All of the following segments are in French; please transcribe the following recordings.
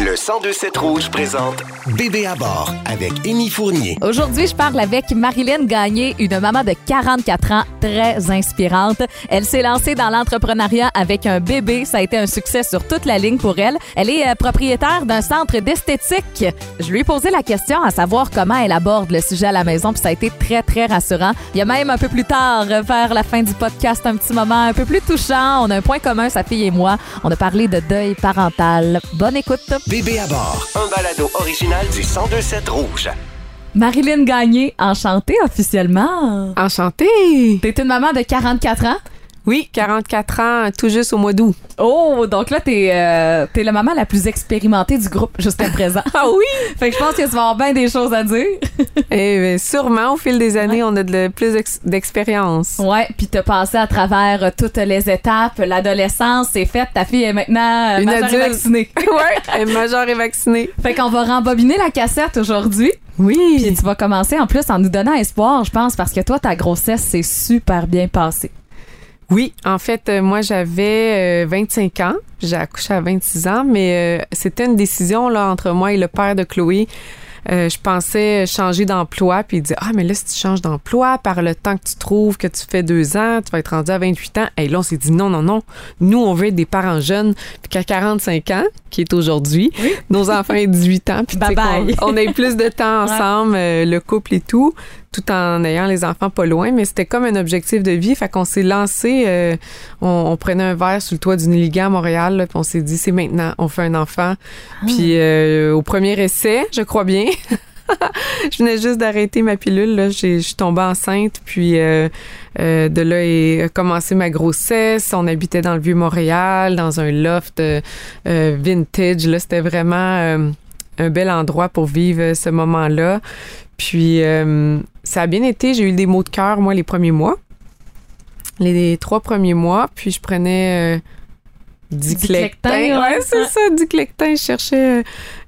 Le 1027 Rouge présente Bébé à bord avec Émy Fournier. Aujourd'hui, je parle avec Marilyn Gagné, une maman de 44 ans très inspirante. Elle s'est lancée dans l'entrepreneuriat avec un bébé. Ça a été un succès sur toute la ligne pour elle. Elle est euh, propriétaire d'un centre d'esthétique. Je lui ai posé la question à savoir comment elle aborde le sujet à la maison, puis ça a été très, très rassurant. Il y a même un peu plus tard, euh, vers la fin du podcast, un petit moment un peu plus touchant. On a un point commun, sa fille et moi. On a parlé de deuil parental. Bonne écoute. Bébé à bord, un balado original du 1027 Rouge. Marilyn Gagné, enchantée officiellement. Enchantée! T'es une maman de 44 ans? Oui, 44 ans, tout juste au mois d'août. Oh, donc là, t'es euh, la maman la plus expérimentée du groupe jusqu'à présent. Ah oui? fait que je pense que tu vas avoir bien des choses à dire. Eh bien, sûrement, au fil des années, on a de plus ex- d'expérience. ouais, puis t'as passé à travers euh, toutes les étapes. L'adolescence, c'est fait. Ta fille est maintenant euh, Une majeure et adulte. vaccinée. ouais, elle est majeure et vaccinée. fait qu'on va rembobiner la cassette aujourd'hui. Puis Oui. tu vas commencer en plus en nous donnant espoir, je pense, parce que toi, ta grossesse s'est super bien passée. Oui, en fait, euh, moi, j'avais euh, 25 ans. J'ai accouché à 26 ans, mais euh, c'était une décision là entre moi et le père de Chloé. Euh, je pensais changer d'emploi, puis il dit Ah, mais là, si tu changes d'emploi, par le temps que tu trouves que tu fais deux ans, tu vas être rendu à 28 ans. Et là, on s'est dit Non, non, non. Nous, on veut être des parents jeunes, puis qu'à 45 ans, qui est aujourd'hui, nos enfants aient 18 ans, puis on ait plus de temps Ouais. ensemble, euh, le couple et tout, tout en ayant les enfants pas loin. Mais c'était comme un objectif de vie. Fait qu'on s'est lancé, euh, on, on prenait un verre sur le toit d'une Liga à Montréal, là, puis on s'est dit c'est maintenant, on fait un enfant. Puis euh, au premier essai, je crois bien. je venais juste d'arrêter ma pilule, là. J'ai- Je suis tombée enceinte, puis euh, euh, de là est a commencé ma grossesse. On habitait dans le vieux Montréal, dans un loft euh, euh, vintage. Là, c'était vraiment euh, un bel endroit pour vivre ce moment-là. Puis euh, ça a bien été. J'ai eu des maux de cœur, moi, les premiers mois. Les, les trois premiers mois. Puis je prenais euh, Diclectin, Diclectin. ouais. C'est ça, Diclectin. Je cherchais,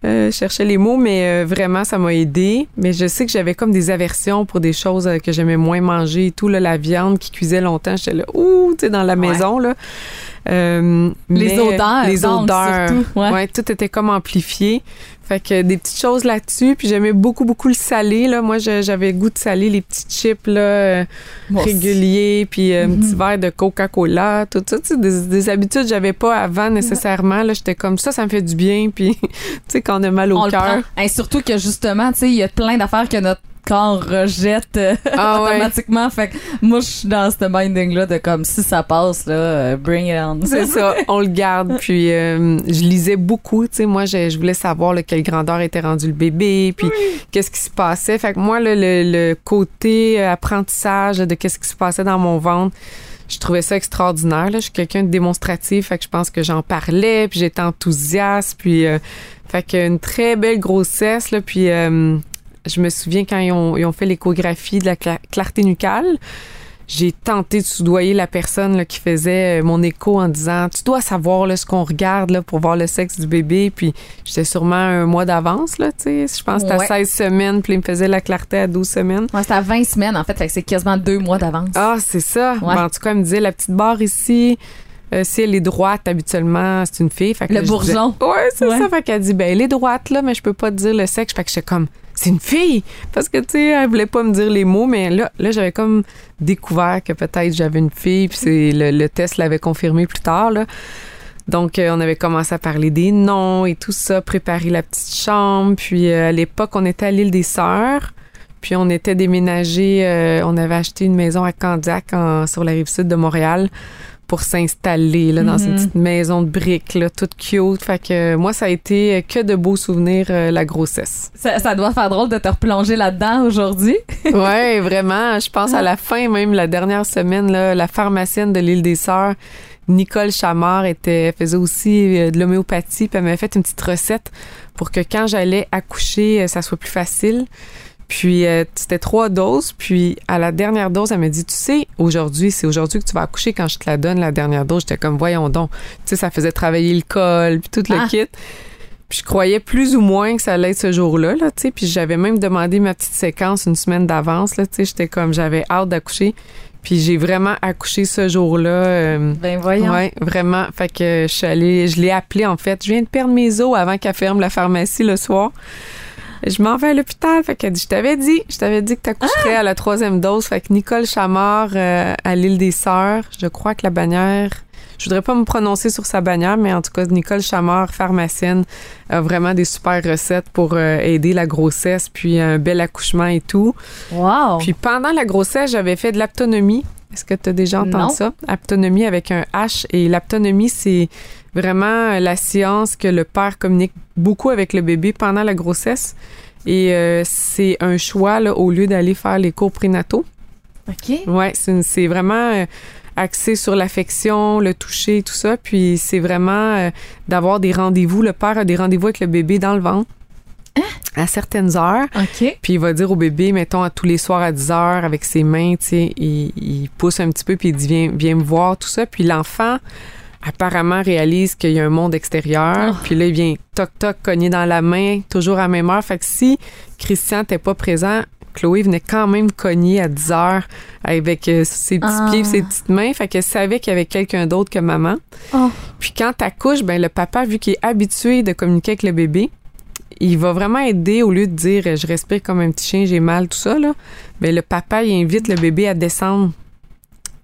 euh, je cherchais les mots, mais euh, vraiment, ça m'a aidé. Mais je sais que j'avais comme des aversions pour des choses euh, que j'aimais moins manger et tout. Là, la viande qui cuisait longtemps, j'étais là, ouh, tu sais, dans la maison, là. Euh, Les odeurs, Les odeurs. surtout, ouais. ouais, tout était comme amplifié. Fait que des petites choses là-dessus. Puis j'aimais beaucoup, beaucoup le salé. Là. Moi, j'avais goût de salé, les petits chips là, euh, réguliers, puis euh, un Mhm. petit verre de Coca-Cola, tout ça. Des, des habitudes que j'avais pas avant nécessairement. Là, j'étais comme ça, ça me fait du bien. Puis, tu sais, quand on a mal au cœur. Et surtout que justement, tu sais, il y a plein d'affaires que notre corps rejette euh, Ah ouais. automatiquement. Fait que moi, je suis dans ce minding-là de comme si ça passe, là, euh, bring it on. C'est ça, on le garde. Puis euh, je lisais beaucoup, tu sais, moi je, je voulais savoir là, quelle grandeur était rendu le bébé, puis qu'est-ce qui se passait. Fait que moi là, le, le côté apprentissage de qu'est-ce qui se passait dans mon ventre, je trouvais ça extraordinaire. Là. Je suis quelqu'un de démonstratif, fait que je pense que j'en parlais, puis j'étais enthousiaste, puis euh, fait que une très belle grossesse là, puis euh, je me souviens quand ils ont, ils ont fait l'échographie de la cla- clarté nucale j'ai tenté de soudoyer la personne là, qui faisait euh, mon écho en disant tu dois savoir là, ce qu'on regarde là, pour voir le sexe du bébé puis j'étais sûrement un mois d'avance là tu sais je pense que c'était à Ouais. 16 semaines puis il me faisait la clarté à 12 semaines Ouais, c'est à 20 semaines, en fait. C'est quasiment deux mois d'avance. ah c'est ça Ouais. Ben, en tout cas elle me disait la petite barre ici euh, si elle est droite, habituellement, c'est une fille. Fait que Le là, je disais- bourgeon. ouais, c'est Ouais. ça. Fait qu'elle dit, ben, elle est droite, là, mais je peux pas te dire le sexe. Fait que j'étais comme, c'est une fille. Parce que, tu sais, elle voulait pas me dire les mots, mais là, là j'avais comme découvert que peut-être j'avais une fille, puis c'est le, test l'avait confirmé plus tard, là. Donc, euh, on avait commencé à parler des noms et tout ça, préparer la petite chambre. Puis, euh, à l'époque, on était à l'île des Sœurs. Puis, on était déménagé, euh, on avait acheté une maison à Candiac, sur la rive sud de Montréal, pour s'installer là, dans une Mhm. petite maison de briques, là, toute cute. Fait que euh, moi, ça a été euh, que de beaux souvenirs, euh, la grossesse. Ça, ça doit faire drôle de te replonger là-dedans aujourd'hui. ouais, vraiment. Je pense à la fin, même la dernière semaine, là, la pharmacienne de l'île des Sœurs, Nicole Chamard, était, faisait aussi de l'homéopathie. Puis elle m'avait fait une petite recette pour que quand j'allais accoucher, ça soit plus facile. Puis euh, c'était trois doses. Puis à la dernière dose, elle m'a dit, tu sais, aujourd'hui, c'est aujourd'hui que tu vas accoucher quand je te la donne, la dernière dose. J'étais comme, voyons donc. Tu sais, ça faisait travailler le col, puis tout Ah. le kit. Puis je croyais plus ou moins que ça allait être ce jour-là, là, tu sais. Puis j'avais même demandé ma petite séquence une semaine d'avance, là, tu sais. J'étais comme, j'avais hâte d'accoucher. Puis j'ai vraiment accouché ce jour-là. euh, Ben voyons. Ouais, vraiment. Fait que je suis allée, je l'ai appelé en fait. Je viens de perdre mes os avant qu'elle ferme la pharmacie le soir. Je m'en vais à l'hôpital. Fait qu'elle dit, je t'avais dit, je t'avais dit que t'accoucherais à la troisième dose. Fait que Nicole Chamard euh, à l'île des Sœurs, je crois que la bannière, je voudrais pas me prononcer sur sa bannière, mais en tout cas, Nicole Chamard, pharmacienne, a vraiment des super recettes pour euh, aider la grossesse, puis un bel accouchement et tout. Wow. Puis pendant la grossesse, j'avais fait de l'aptonomie. Est-ce que tu as déjà entendu Non. ça? Aptonomie avec un H. Et l'aptonomie, c'est vraiment la science que le père communique beaucoup avec le bébé pendant la grossesse. Et euh, c'est un choix là, au lieu d'aller faire les cours prénataux. OK. Ouais, c'est vraiment euh, axé sur l'affection, le toucher, tout ça. Puis c'est vraiment euh, d'avoir des rendez-vous. Le père a des rendez-vous avec le bébé dans le ventre à certaines heures. OK. Puis il va dire au bébé, mettons, à tous les soirs à 10 heures, avec ses mains, tu sais, il, il pousse un petit peu, puis il dit, viens, viens me voir, tout ça. Puis l'enfant, apparemment, réalise qu'il y a un monde extérieur. Oh. Puis là, il vient toc-toc cogner dans la main, toujours à la même heure. Fait que si Christian n'était pas présent, Chloé venait quand même cogner à 10 heures avec euh, ses petits Ah. pieds ses petites mains. Fait qu'elle savait qu'il y avait quelqu'un d'autre que maman. Oh. Puis quand t'accouches, ben le papa, vu qu'il est habitué de communiquer avec le bébé, il va vraiment aider au lieu de dire je respire comme un petit chien, j'ai mal, tout ça. Là. Ben, le papa, il invite le bébé à descendre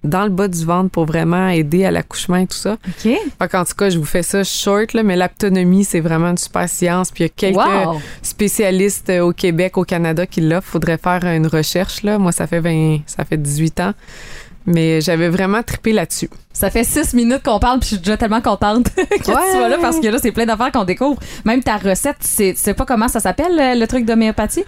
dans le bas du ventre pour vraiment aider à l'accouchement et tout ça. OK. Fait qu'en tout cas, je vous fais ça short, là, mais l'aptonomie, c'est vraiment une super science. Puis il y a quelques Wow. spécialistes euh, au Québec, au Canada qui l'offrent. Faudrait faire une recherche. Là. Moi, ça fait 20, ça fait 18 ans. Mais j'avais vraiment trippé là-dessus. Ça fait six minutes qu'on parle, puis je suis déjà tellement contente que tu sois là parce que là, c'est plein d'affaires qu'on découvre. Même ta recette, c'est- tu sais pas comment ça s'appelle, le, le truc d'homéopathie?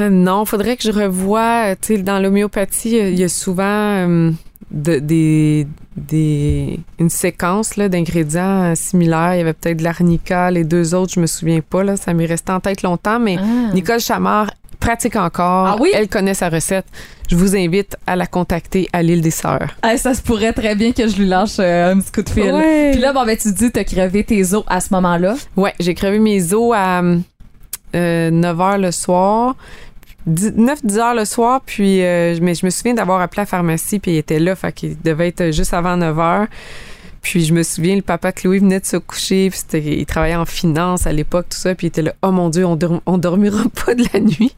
Euh, Non, faudrait que je revoie. euh, Tu sais, dans l'homéopathie, il y a souvent euh, de- des, des, une séquence d'ingrédients euh, similaires. Il y avait peut-être de l'arnica, les deux autres, je me souviens pas. Là, ça m'est resté en tête longtemps, mais Ah. Nicole Chamard pratique encore. Ah oui? Elle connaît sa recette. Je vous invite à la contacter à l'île des Sœurs. Ah, ça se pourrait très bien que je lui lâche euh, un petit coup de fil. Ouais. Puis là, bon, ben, tu dis, t'as crevé tes os à ce moment-là? Ouais, j'ai crevé mes os à 9 h le soir. 9-10 heures le soir, puis euh, je- mais je me souviens d'avoir appelé la pharmacie, puis il était là, fait qu'il devait être juste avant 9 heures. Puis je me souviens, le papa de Chloé venait de se coucher, puis c'était- il travaillait en finance à l'époque, tout ça, puis il était là, oh mon Dieu, on, dorm- on dormira pas de la nuit.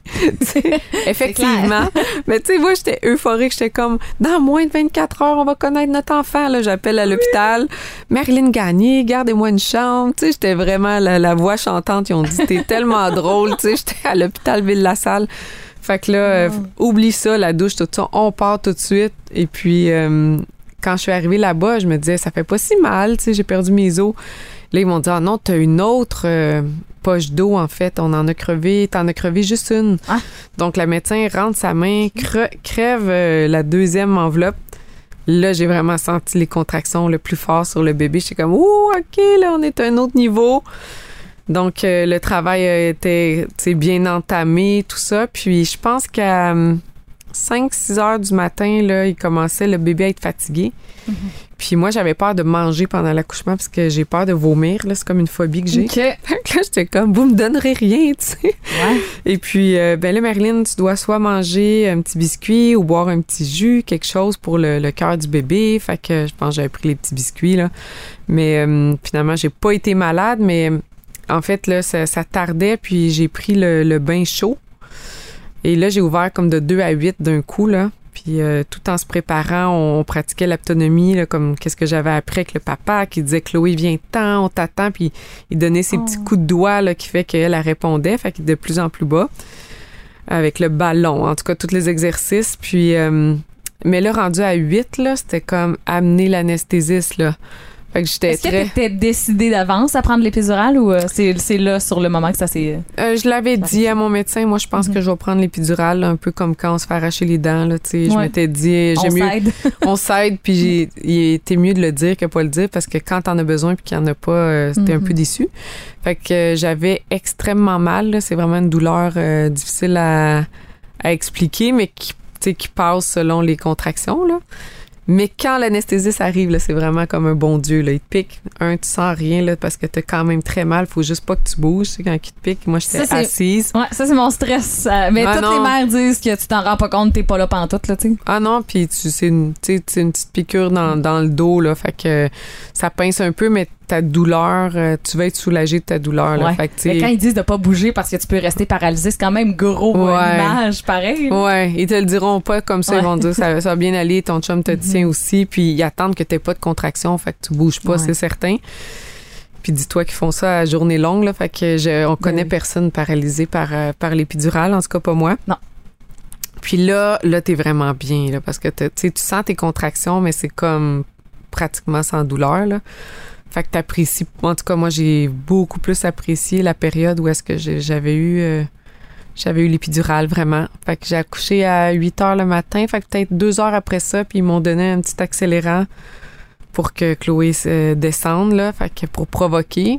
Effectivement. Mais tu sais, moi, j'étais euphorique, j'étais comme, dans moins de 24 heures, on va connaître notre enfant. Là, j'appelle à l'hôpital. Marilyn Gagné, gardez-moi une chambre. Tu sais, j'étais vraiment la, la voix chantante. Ils ont dit, t'es tellement drôle. Tu sais, j'étais à l'hôpital Ville-la-Salle. Fait que là, euh, oublie ça, la douche, tout ça. On part tout de suite. Et puis, euh, quand je suis arrivée là-bas, je me disais, ça fait pas si mal. Tu sais, j'ai perdu mes os. Là, ils m'ont dit, ah non, t'as une autre euh, poche d'eau, en fait. On en a crevé. T'en as crevé juste une. Ah. Donc, la médecin rentre sa main, cre- crève euh, la deuxième enveloppe. Là, j'ai vraiment senti les contractions le plus fort sur le bébé. J'étais comme, ouh, OK, là, on est à un autre niveau. Donc, euh, le travail a été tu sais, bien entamé, tout ça. Puis, je pense qu'à 5-6 heures du matin, là, il commençait le bébé à être fatigué. Puis moi, j'avais peur de manger pendant l'accouchement parce que j'ai peur de vomir. Là, c'est comme une phobie que j'ai. OK. Fait que là, j'étais comme, vous me donnerez rien, tu sais. Ouais. Et puis, euh, ben là, Marilyn, tu dois soit manger un petit biscuit ou boire un petit jus, quelque chose pour le, le cœur du bébé. Fait que je pense que j'avais pris les petits biscuits, là. Mais euh, finalement, j'ai pas été malade, mais en fait, là, ça, ça tardait, puis j'ai pris le, le bain chaud. Et là, j'ai ouvert comme de 2 à 8 d'un coup, là. Puis euh, tout en se préparant, on, on pratiquait l'autonomie, là, comme qu'est-ce que j'avais appris avec le papa qui disait Chloé, viens ten on t'attend. Puis il donnait ses Oh. petits coups de doigt là, qui fait qu'elle elle répondait, fait qu'il est de plus en plus bas. Avec le ballon, en tout cas, tous les exercices. Puis, euh, mais là, rendu à 8, là, c'était comme amener l'anesthésiste, là. Fait que j'étais Est-ce que très. t'étais décidé d'avance à prendre l'épidural ou euh, c'est c'est là sur le moment que ça s'est. Euh, je l'avais dit à mon médecin, moi, je pense Mhm. que je vais prendre l'épidurale, un peu comme quand on se fait arracher les dents, là. Je m'étais dit, On j'aime mieux. s'aide. on s'aide, puis j'ai- il était mieux de le dire que pas le dire parce que quand t'en as besoin puis qu'il y en a pas, euh, c'était un peu déçu. Fait que euh, j'avais extrêmement mal. là. C'est vraiment une douleur euh, difficile à, à expliquer, mais qui, qui passe selon les contractions. Là. Mais quand l'anesthésiste arrive, là, c'est vraiment comme un bon Dieu. Là. Il te pique. Un, tu sens rien là, parce que t'as quand même très mal. Faut juste pas que tu bouges tu sais, quand il te pique. Moi, j'étais assise. Ouais, ça, c'est mon stress. Euh, Mais Ah, toutes les mères disent que tu t'en rends pas compte, t'es pas là pantoute, là. Ah non, puis tu c'est une, une petite piqûre dans, dans le dos, là. Fait que ça pince un peu, mais ta douleur, euh, tu vas être soulagé de ta douleur, là. Ouais. Fait que, tu sais, Mais quand ils disent de pas bouger parce que tu peux rester paralysé, c'est quand même gros Ouais. l'image, pareil. Ouais, ils te le diront pas comme ça. Ouais. Ils vont te dire ça, ça va bien aller, ton chum te tient aussi, puis ils attendent que t'aies pas de contraction, fait que tu bouges pas, c'est certain. Puis dis-toi qu'ils font ça à journée longue, là, fait que je, on connaît oui. personne paralysé par, euh, par l'épidurale, en tout cas pas moi. Non. Puis là, là, t'es vraiment bien, là, parce que tu sens tes contractions, mais c'est comme pratiquement sans douleur, là. Fait que t'apprécies. En tout cas, moi, j'ai beaucoup plus apprécié la période où est-ce que j'avais eu... euh, j'avais eu l'épidurale, vraiment. Fait que j'ai accouché à 8 heures le matin. Fait que peut-être deux heures après ça, puis ils m'ont donné un petit accélérant pour que Chloé se descende, là. Fait que pour provoquer.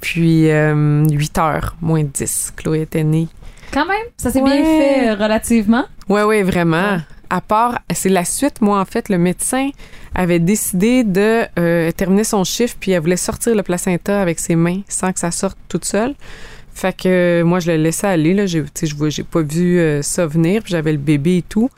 Puis euh, 8 heures, moins 10. Chloé était née. Quand même, ça s'est Ouais. bien fait euh, relativement. Ouais, ouais, vraiment. Ouais. À part, c'est la suite. Moi, en fait, le médecin avait décidé de euh, terminer son chiffre, puis elle voulait sortir le placenta avec ses mains sans que ça sorte toute seule. Fait que euh, moi, je le laissais aller. Là, j'ai, je j'ai pas vu euh, ça venir, puis j'avais le bébé et tout.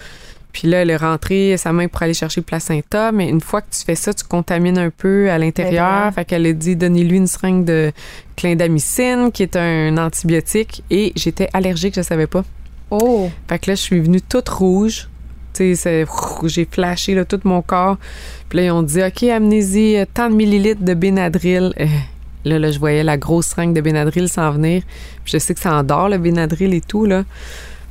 Puis là, elle est rentrée sa main pour aller chercher le placenta, mais une fois que tu fais ça, tu contamines un peu à l'intérieur. L'intérieur. Fait qu'elle a dit donnez-lui une seringue de clindamycine, qui est un antibiotique, et j'étais allergique, je savais pas. Oh. Fait que là, je suis venue toute rouge. J'ai flashé là, tout mon corps. Puis là, ils ont dit, OK, amenez-y euh, tant de millilitres de Benadryl. Euh, là, là, je voyais la grosse seringue de Benadryl s'en venir. Puis je sais que ça endort, le Benadryl et tout, là.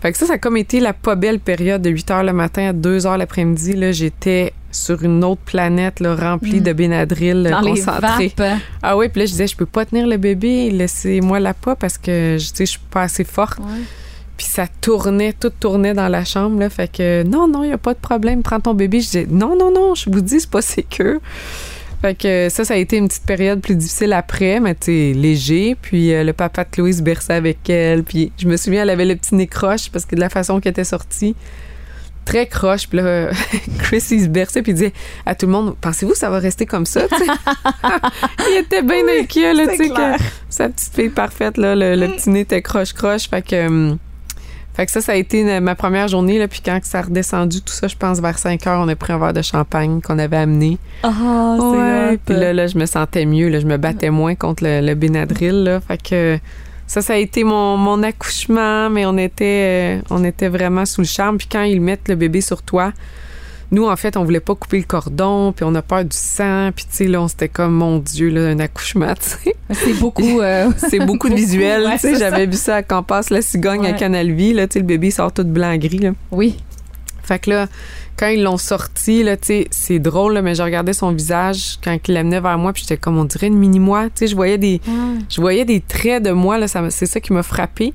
Fait que ça, ça a comme été la pas belle période de 8 heures le matin à 2 heures l'après-midi. Là, j'étais sur une autre planète, là, remplie Mm. de Benadryl Dans les concentré. vapes. Ah oui, puis là, je disais, je peux pas tenir le bébé, laissez-moi la pas parce que, je- tu sais, je suis pas assez forte. Puis ça tournait, tout tournait dans la chambre, là. Fait que, non, non, il n'y a pas de problème, prends ton bébé. Je disais, non, non, non, je vous dis, c'est pas sécure. Fait que ça, ça a été une petite période plus difficile après, mais tu léger. Puis euh, le papa de Chloé se berçait avec elle. Puis je me souviens, elle avait le petit nez croche parce que de la façon qu'elle était sortie, très croche. Puis là, Chris, il se berçait puis il disait à tout le monde, pensez-vous que ça va rester comme ça, tu sais? il était bien inquiet, là, tu sais, sa petite fille parfaite, là, le, le petit nez était croche-croche. Fait que... fait que ça, ça a été une- ma première journée. Là, puis quand ça a redescendu, tout ça, je pense vers 5 heures, on a pris un verre de champagne qu'on avait amené. Ah, Ouais. Puis là, là, je me sentais mieux. Là, je me battais moins contre le, le Benadryl. Là, fait que ça, ça a été mon, mon accouchement, mais on était, euh, on était vraiment sous le charme. Puis quand ils mettent le bébé sur toi, nous, en fait, on voulait pas couper le cordon, puis on a peur du sang. Puis tu sais, là, on s'était comme, mon Dieu, là, un accouchement, tu sais. C'est beaucoup. euh, C'est beaucoup de visuels. Ouais, tu sais, J'avais vu ça quand passe la cigogne à Ouais. Canal Vie. Là, tu sais, le bébé sort tout blanc-gris. Là. Oui. Fait que là, quand ils l'ont sorti, là, tu sais, c'est drôle, là, mais je regardais son visage quand il l'amenait vers moi, puis j'étais comme, on dirait une mini-moi. Tu sais, je voyais des, je voyais des traits de moi, là, c'est ça qui m'a frappé.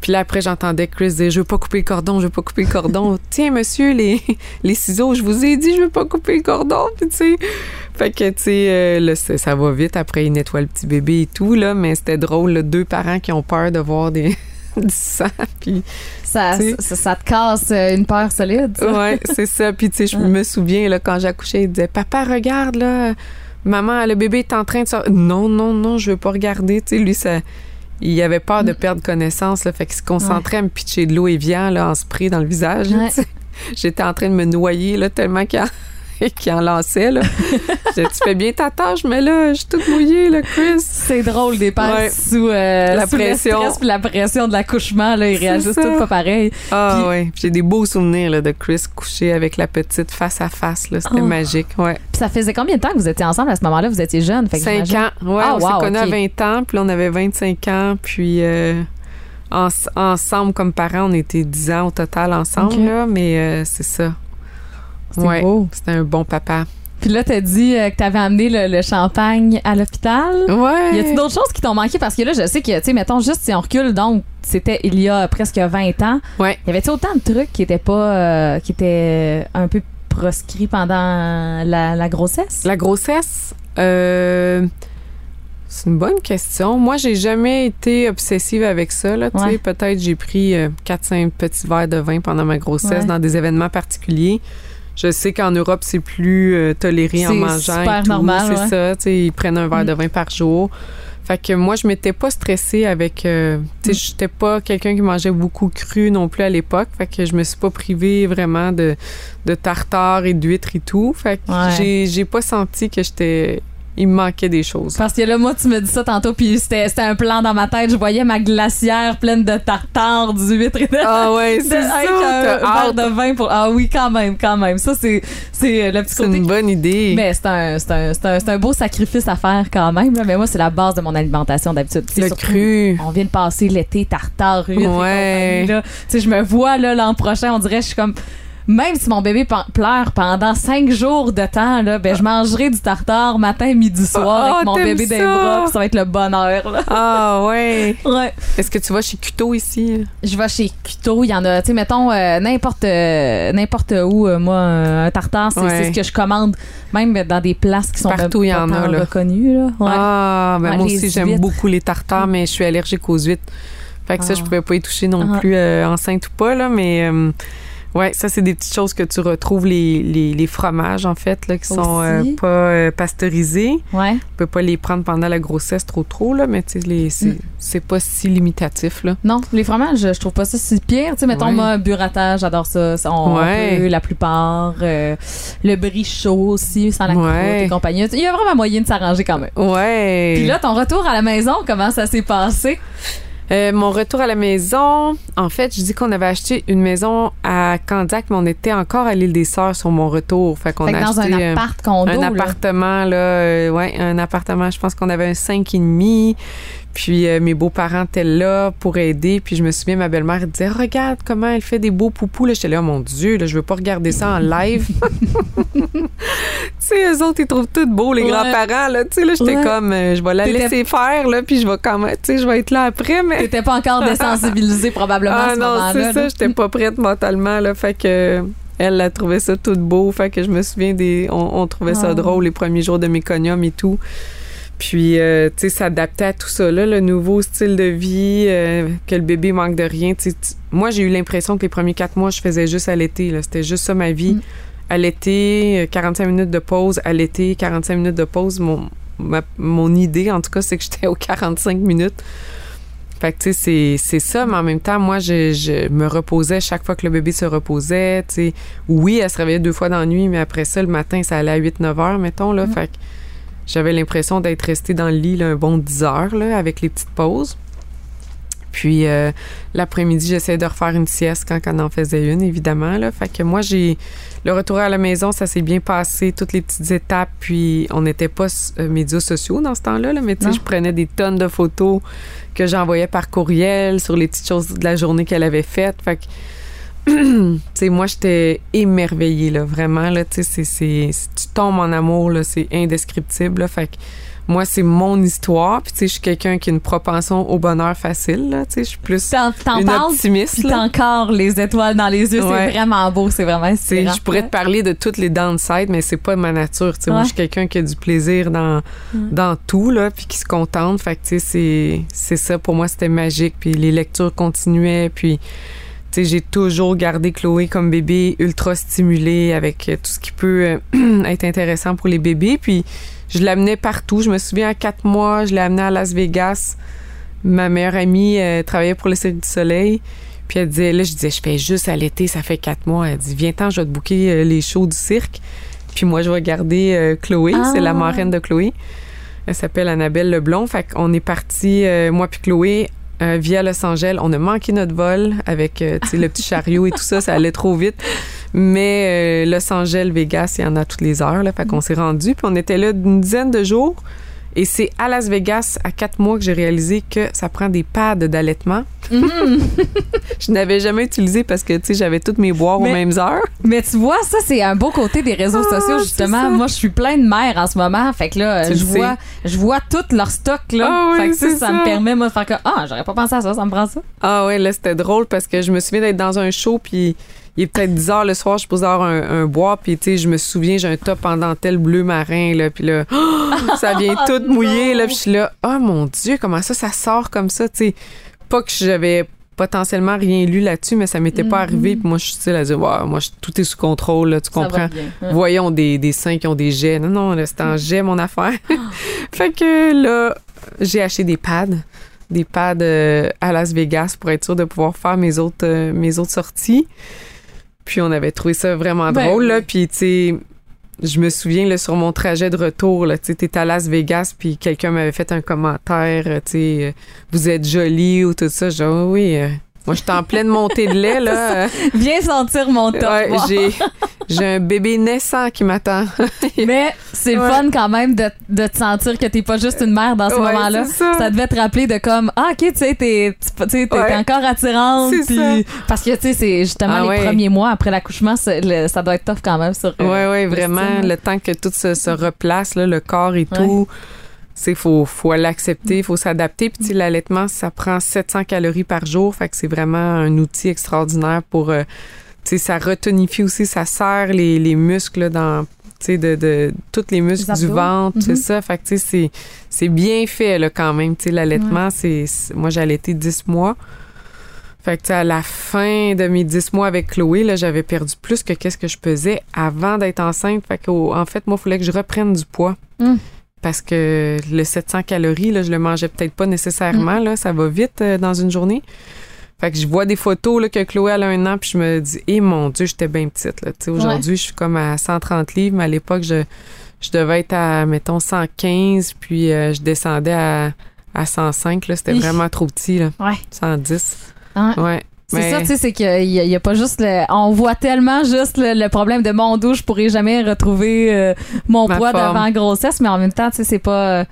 Puis là, après, j'entendais Chris dire, je veux pas couper le cordon, je veux pas couper le cordon. Tiens, monsieur, les, les ciseaux, je vous ai dit, je veux pas couper le cordon. Puis tu sais, fait que, tu sais, euh, là, ça va vite. Après, il nettoie le petit bébé et tout, là, mais c'était drôle, là, deux parents qui ont peur de voir des, du sang. Puis Ça, ça, ça te casse euh, une peur solide. Ouais, c'est ça. Puis, tu sais, je me souviens, là, quand j'accouchais, il disait Papa, regarde, là, maman, le bébé est en train de sortir. Non, non, non, je veux pas regarder. Tu sais, lui, ça. Il avait peur de perdre connaissance, là, fait qu'il se concentrait à me pitcher de l'eau évian là, en spray dans le visage. Ouais. J'étais en train de me noyer là, tellement qu'il en, qu'il en lançait. Là. Je tu fais bien ta tâche, mais là, je suis toute mouillée, là, Chris. C'est drôle des pères Ouais. sous, euh, La sous le pression. stress la pression de l'accouchement. Là, ils réagissent tous pas pareil. Ah Puis- ouais. Puis J'ai des beaux souvenirs là, de Chris couché avec la petite face à face. là. C'était Oh. magique. Ouais. Puis ça faisait combien de temps que vous étiez ensemble à ce moment-là? Vous étiez jeune. Fait que 5 j'imagine- ans. Ouais, Ah, on s'est wow, connus à ok. 20 ans, puis là, on avait 25 ans, puis euh, ens- ensemble comme parents, on était 10 ans au total ensemble, là, mais euh, c'est ça. Ouais, beau. c'était un bon papa. Puis là, t'as dit euh, que t'avais amené le, le champagne à l'hôpital. Ouais. Y a-t-il d'autres choses qui t'ont manqué? Parce que là, je sais que, tu sais, mettons, juste si on recule, donc, c'était il y a presque 20 ans. Ouais. Y avait-il autant de trucs qui étaient pas, euh, qui étaient un peu proscrits pendant la, la grossesse? La grossesse, euh, c'est une bonne question. Moi, j'ai jamais été obsessive avec ça. Là, tu sais. Ouais. Peut-être j'ai pris 4-5 petits verres de vin pendant ma grossesse Ouais. dans des événements particuliers. Je sais qu'en Europe, c'est plus euh, toléré en C'est mangeant. tout. normal, C'est ouais. ça. tu sais, Ils prennent un verre de vin par jour. Fait que moi, je m'étais pas stressée avec. euh, tu sais, j'étais pas quelqu'un qui mangeait beaucoup cru non plus à l'époque. Fait que je me suis pas privée vraiment de, de tartare et d'huîtres et tout. Fait que Ouais. j'ai pas senti que j'étais. Il me manquait des choses. Parce que là, moi, tu me dis ça tantôt, puis c'était c'était un plan dans ma tête. Je voyais ma glacière pleine de tartare, d'huîtres et de. Ah ouais, c'est ça. un verre de vin pour. Ah oui, quand même, quand même. Ça, c'est c'est euh, le petit C'est côté. une bonne idée. Mais c'est un, c'est un, c'est un, c'est un beau sacrifice à faire quand même. là. Mais moi, c'est la base de mon alimentation d'habitude. C'est le surtout- cru. On vient de passer l'été tartare, huîtres et Ouais. Tu sais, je me vois là l'an prochain, on dirait, je suis comme. Même si mon bébé pleure pendant cinq jours de temps, là, ben, je mangerai du tartare matin, midi, soir Ah, avec mon bébé dans les ça? bras, puis ça va être le bonheur. Là. Ah ouais. Ouais. Est-ce que tu vas chez Cuto ici? Je vais chez Cuto, il y en a, tu sais, mettons, euh, n'importe euh, n'importe où, euh, moi, un tartare, c'est Ouais. ce que je commande, même dans des places qui sont Partout, il y en a, là. reconnues. Là. Ouais. Ah, ben Ouais, moi aussi, j'aime beaucoup les tartares, mais je suis allergique aux huîtres. Fait que ça, Ah. je pouvais pas y toucher non Ah. plus, enceinte ou pas, là, mais ouais, ça, c'est des petites choses que tu retrouves, les, les, les fromages, en fait, là, qui sont euh, pas euh, pasteurisés. Ouais. On peut pas les prendre pendant la grossesse trop trop, là, mais tu sais, c'est Mm. pas si limitatif, là. Non, les fromages, je trouve pas ça si pire. Tu sais, mettons, Ouais. moi, burrata, j'adore ça. Ça, On Ouais. peut, la plupart. euh, le brie chaud aussi, sans la croûte et compagnie. Il y a vraiment moyen de s'arranger quand même. Ouais. Puis là, ton retour à la maison, comment ça s'est passé? Euh, mon retour à la maison, en fait, je dis qu'on avait acheté une maison à Candiac, mais on était encore à l'île des Sœurs sur mon retour. Fait qu'on a dans acheté un euh, appart condo. un là. appartement là, euh, ouais, un appartement. Je pense qu'on avait un cinq et demi. Puis euh, mes beaux-parents étaient là pour aider. Puis je me souviens, ma belle-mère elle disait regarde comment elle fait des beaux poupous. Là, j'étais là, oh mon Dieu, là, je veux pas regarder ça en live. tu sais, eux autres, ils trouvent tout beau les Ouais. grands-parents. Là, tu sais, là, j'étais Ouais. comme, euh, je vais la T'étais- laisser faire là, puis je vais quand même, tu sais, je vais être là après, mais. T'étais pas encore désensibilisée probablement à Ah ce non, moment-là. c'est ça, j'étais pas prête mentalement là, fait que elle a trouvé ça tout beau, fait que je me souviens des on, on trouvait ça Ah. drôle les premiers jours de méconium et tout. Puis euh, tu sais s'adapter à tout ça là, le nouveau style de vie, euh, que le bébé manque de rien, moi j'ai eu l'impression que les premiers quatre mois je faisais juste allaiter là, c'était juste ça ma vie. Mm. Allaiter, euh, 45 minutes de pause, allaiter, 45 minutes de pause, mon ma- mon idée en tout cas c'est que j'étais aux 45 minutes. Fait que, tu sais, c'est- ça, mais en même temps, moi, je, je me reposais chaque fois que le bébé se reposait, tu sais. Oui, elle se réveillait deux fois dans la nuit, mais après ça, le matin, ça allait à 8-9 heures, mettons, là. Fait que j'avais l'impression d'être restée dans le lit, là, un bon 10 heures, là, avec les petites pauses. Puis, euh, l'après-midi, j'essayais de refaire une sieste quand on en faisait une, évidemment, là. Fait que moi, j'ai... Le retour à la maison, ça s'est bien passé, toutes les petites étapes, puis on n'était pas euh, médias sociaux dans ce temps-là, là, mais tu sais, je prenais des tonnes de photos que j'envoyais par courriel sur les petites choses de la journée qu'elle avait faites. Fait que, moi, j'étais émerveillée, là, vraiment, là, tu sais, c'est- c'est- si tu tombes en amour, là, c'est indescriptible, là, fait que moi, c'est mon histoire, puis tu sais, je suis quelqu'un qui a une propension au bonheur facile, là, tu sais, je suis plus T'en t'en une parles, optimiste, puis là. t'as encore les étoiles dans les yeux. Ouais. C'est vraiment beau, c'est vraiment inspirant. je pourrais te parler de toutes les downsides, mais c'est pas ma nature. tu sais. Moi, Ouais. je suis quelqu'un qui a du plaisir dans, dans tout, là, puis qui se contente. Fait que, tu sais, c'est- c'est ça. Pour moi, c'était magique. Puis les lectures continuaient. Puis, j'ai toujours gardé Chloé comme bébé ultra stimulé avec euh, tout ce qui peut euh, être intéressant pour les bébés. Puis, je l'amenais partout. Je me souviens, à quatre mois, je l'ai amenée à Las Vegas. Ma meilleure amie euh, travaillait pour le Cirque du Soleil. Puis elle disait, là, je disais, je fais juste à l'été, ça fait quatre mois. Elle dit, viens-t'en, je vais te euh, les shows du cirque. Puis moi, je vais garder euh, Chloé, Ah. c'est la marraine de Chloé. Elle s'appelle Annabelle Leblond. Fait qu'on est parti, moi puis Chloé, euh, via Los Angeles. On a manqué notre vol avec euh, le petit chariot et tout ça. Ça allait trop vite. Mais euh, Los Angeles, Vegas, il y en a toutes les heures. Là, fait qu'on s'est rendu. Puis on était là une dizaine de jours. Et c'est à Las Vegas, à quatre mois, que j'ai réalisé que ça prend des pads d'allaitement. je n'avais jamais utilisé parce que, tu sais, j'avais toutes mes boires Mais- aux mêmes heures. Mais tu vois, ça, c'est un beau côté des réseaux Ah, sociaux, justement. Moi, je suis plein de mères en ce moment. Fait que là, Tu je sais. vois, je vois tout leur stock, là. Ah oui, fait que ça ça. me permet, moi, de faire que, ah, j'aurais pas pensé à ça, ça me prend ça. Ah ouais, là, c'était drôle parce que je me souviens d'être dans un show, puis il est peut-être 10 heures le soir, je pose avoir un, un bois, puis tu sais, je me souviens, j'ai un top en dentelle bleu marin, là, puis là, ça vient tout mouillé, là, puis je suis là, oh mon Dieu, comment ça, ça sort comme ça, tu sais. Pas que j'avais potentiellement rien lu là-dessus, mais ça m'était pas Mhm. arrivé. Puis moi, je suis style à dire, Ouais, moi, je- tout est sous contrôle, là, tu comprends? Voyons des, des seins qui ont des jets. Non, non, là, c'était en jet, mon affaire. fait que là, j'ai acheté des pads. Des pads euh, à Las Vegas pour être sûr de pouvoir faire mes autres, euh, mes autres sorties. Puis on avait trouvé ça vraiment Ben drôle, là. Puis, tu sais, je me souviens, là, sur mon trajet de retour, là, tu sais, t'étais à Las Vegas, puis quelqu'un m'avait fait un commentaire, euh, tu sais, euh, vous êtes jolie ou tout ça. J'ai dit, Ah oui, euh, moi, j'étais en pleine montée de lait, là. Viens sentir mon top. Ouais, Wow. j'ai, j'ai un bébé naissant qui m'attend. Mais c'est le Ouais. fun quand même de, de te sentir que t'es pas juste une mère dans ce Ouais, moment-là. ça. devait te rappeler de comme ah ok tu sais t'es Ouais. encore attirante parce que tu sais c'est justement Ah les premiers mois après l'accouchement le- ça doit être tough quand même sur euh, Ouais, vraiment. Le temps que tout se, se replace, là, le corps et tout, c'est faut, faut l'accepter, faut s'adapter. Puis, l'allaitement, ça prend 700 calories par jour. Fait que c'est vraiment un outil extraordinaire pour, euh, ça retonifie aussi, ça serre les, les muscles là, dans, de, de, tous les muscles Les du ventre, Mhm. c'est ça. Fait que, c'est, c'est bien fait, là, quand même. L'allaitement, c'est, c'est- moi, j'ai allaité 10 mois. Fait que, à la fin de mes 10 mois avec Chloé, là, j'avais perdu plus que qu'est-ce que je pesais avant d'être enceinte. Fait que, en fait, moi, il fallait que je reprenne du poids. Mm. Parce que le 700 calories, là, je le mangeais peut-être pas nécessairement, là. Ça va vite euh, dans une journée. Fait que je vois des photos, là, que Chloé, elle a un an, puis je me dis, eh mon Dieu, j'étais bien petite, là. Aujourd'hui, je suis comme à 130 livres, mais à l'époque, je, je devais être à, mettons, 115, puis euh, je descendais à, à 105, là. C'était Hi. vraiment trop petit, là. Ouais. 110. Hein? Ouais. C'est ça, tu sais, c'est qu'il y, y a pas juste le. On voit tellement juste le, le problème de mon dos, je pourrais jamais retrouver euh, mon Ma poids d'avant grossesse, mais en même temps, tu sais, c'est pas. euh,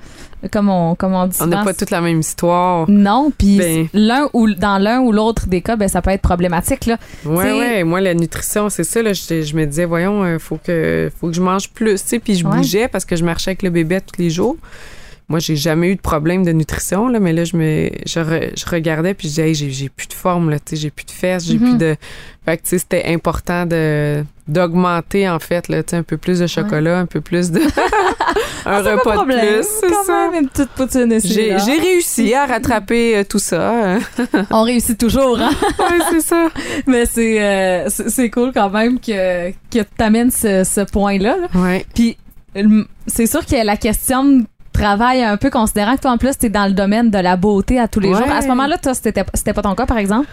comme, on, comme on dit On n'a pas toute la même histoire. Non, puis Ben. l'un ou dans l'un ou l'autre des cas, ben ça peut être problématique là. Ouais, T'sais- ouais. Moi, la nutrition, c'est ça. Là, je, je me disais, voyons, euh, faut que, faut que je mange plus. Tu sais, puis je Ouais. bougeais parce que je marchais avec le bébé tous les jours. Moi, j'ai jamais eu de problème de nutrition, là, mais là, je me, je, re- je regardais puis je disais, hey, j'ai, j'ai plus de forme, là, tu sais, j'ai plus de fesses, j'ai Mhm. plus de. Fait que, tu sais, c'était important de, d'augmenter, en fait, là, tu sais, un peu plus de chocolat, un peu plus de. un Ah, pas repas de plus, c'est ça. même une petite poutine. J'ai, j'ai réussi à rattraper euh, tout ça. On réussit toujours, hein? ouais, c'est ça. Mais c'est euh, c'est cool quand même que que t'amènes ce, ce point-là. là. Ouais. Puis c'est sûr que la question de travail un peu considérant que toi en plus t'es dans le domaine de la beauté à tous les Ouais. jours. À ce moment-là, toi c'était pas ton cas par exemple?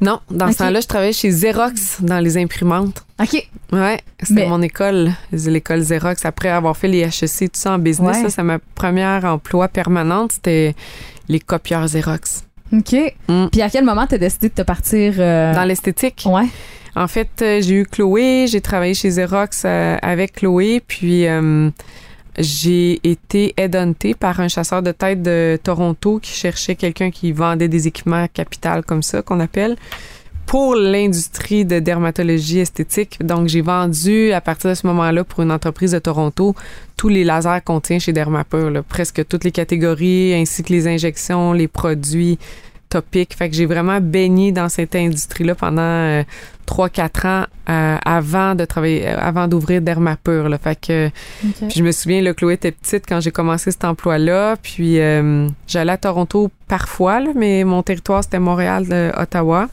Non, dans ce temps-là, je travaillais chez Xerox dans les imprimantes. Ok. Ouais, c'était Mais- mon école, l'école Xerox. Après avoir fait les HEC, tout ça en business, Ouais. ça, c'est ma première emploi permanente, c'était les copieurs Xerox. Ok. Mm. Puis à quel moment t'as décidé de te partir euh, Dans l'esthétique. Ouais. En fait, euh, j'ai eu Chloé, j'ai travaillé chez Xerox euh, avec Chloé, puis euh, j'ai été headhuntée par un chasseur de tête de Toronto qui cherchait quelqu'un qui vendait des équipements capital comme ça, qu'on appelle, pour l'industrie de dermatologie esthétique. Donc, j'ai vendu à partir de ce moment-là pour une entreprise de Toronto tous les lasers qu'on tient chez Dermapur, là, presque toutes les catégories, ainsi que les injections, les produits topiques. Fait que j'ai vraiment baigné dans cette industrie-là pendant euh, 3-4 ans euh, avant de travailler, euh, avant d'ouvrir Dermapur. Là. Fait que puis je me souviens, là, Chloé était petite quand j'ai commencé cet emploi-là. Puis euh, j'allais à Toronto parfois, là, mais mon territoire, c'était Montréal, euh, Ottawa.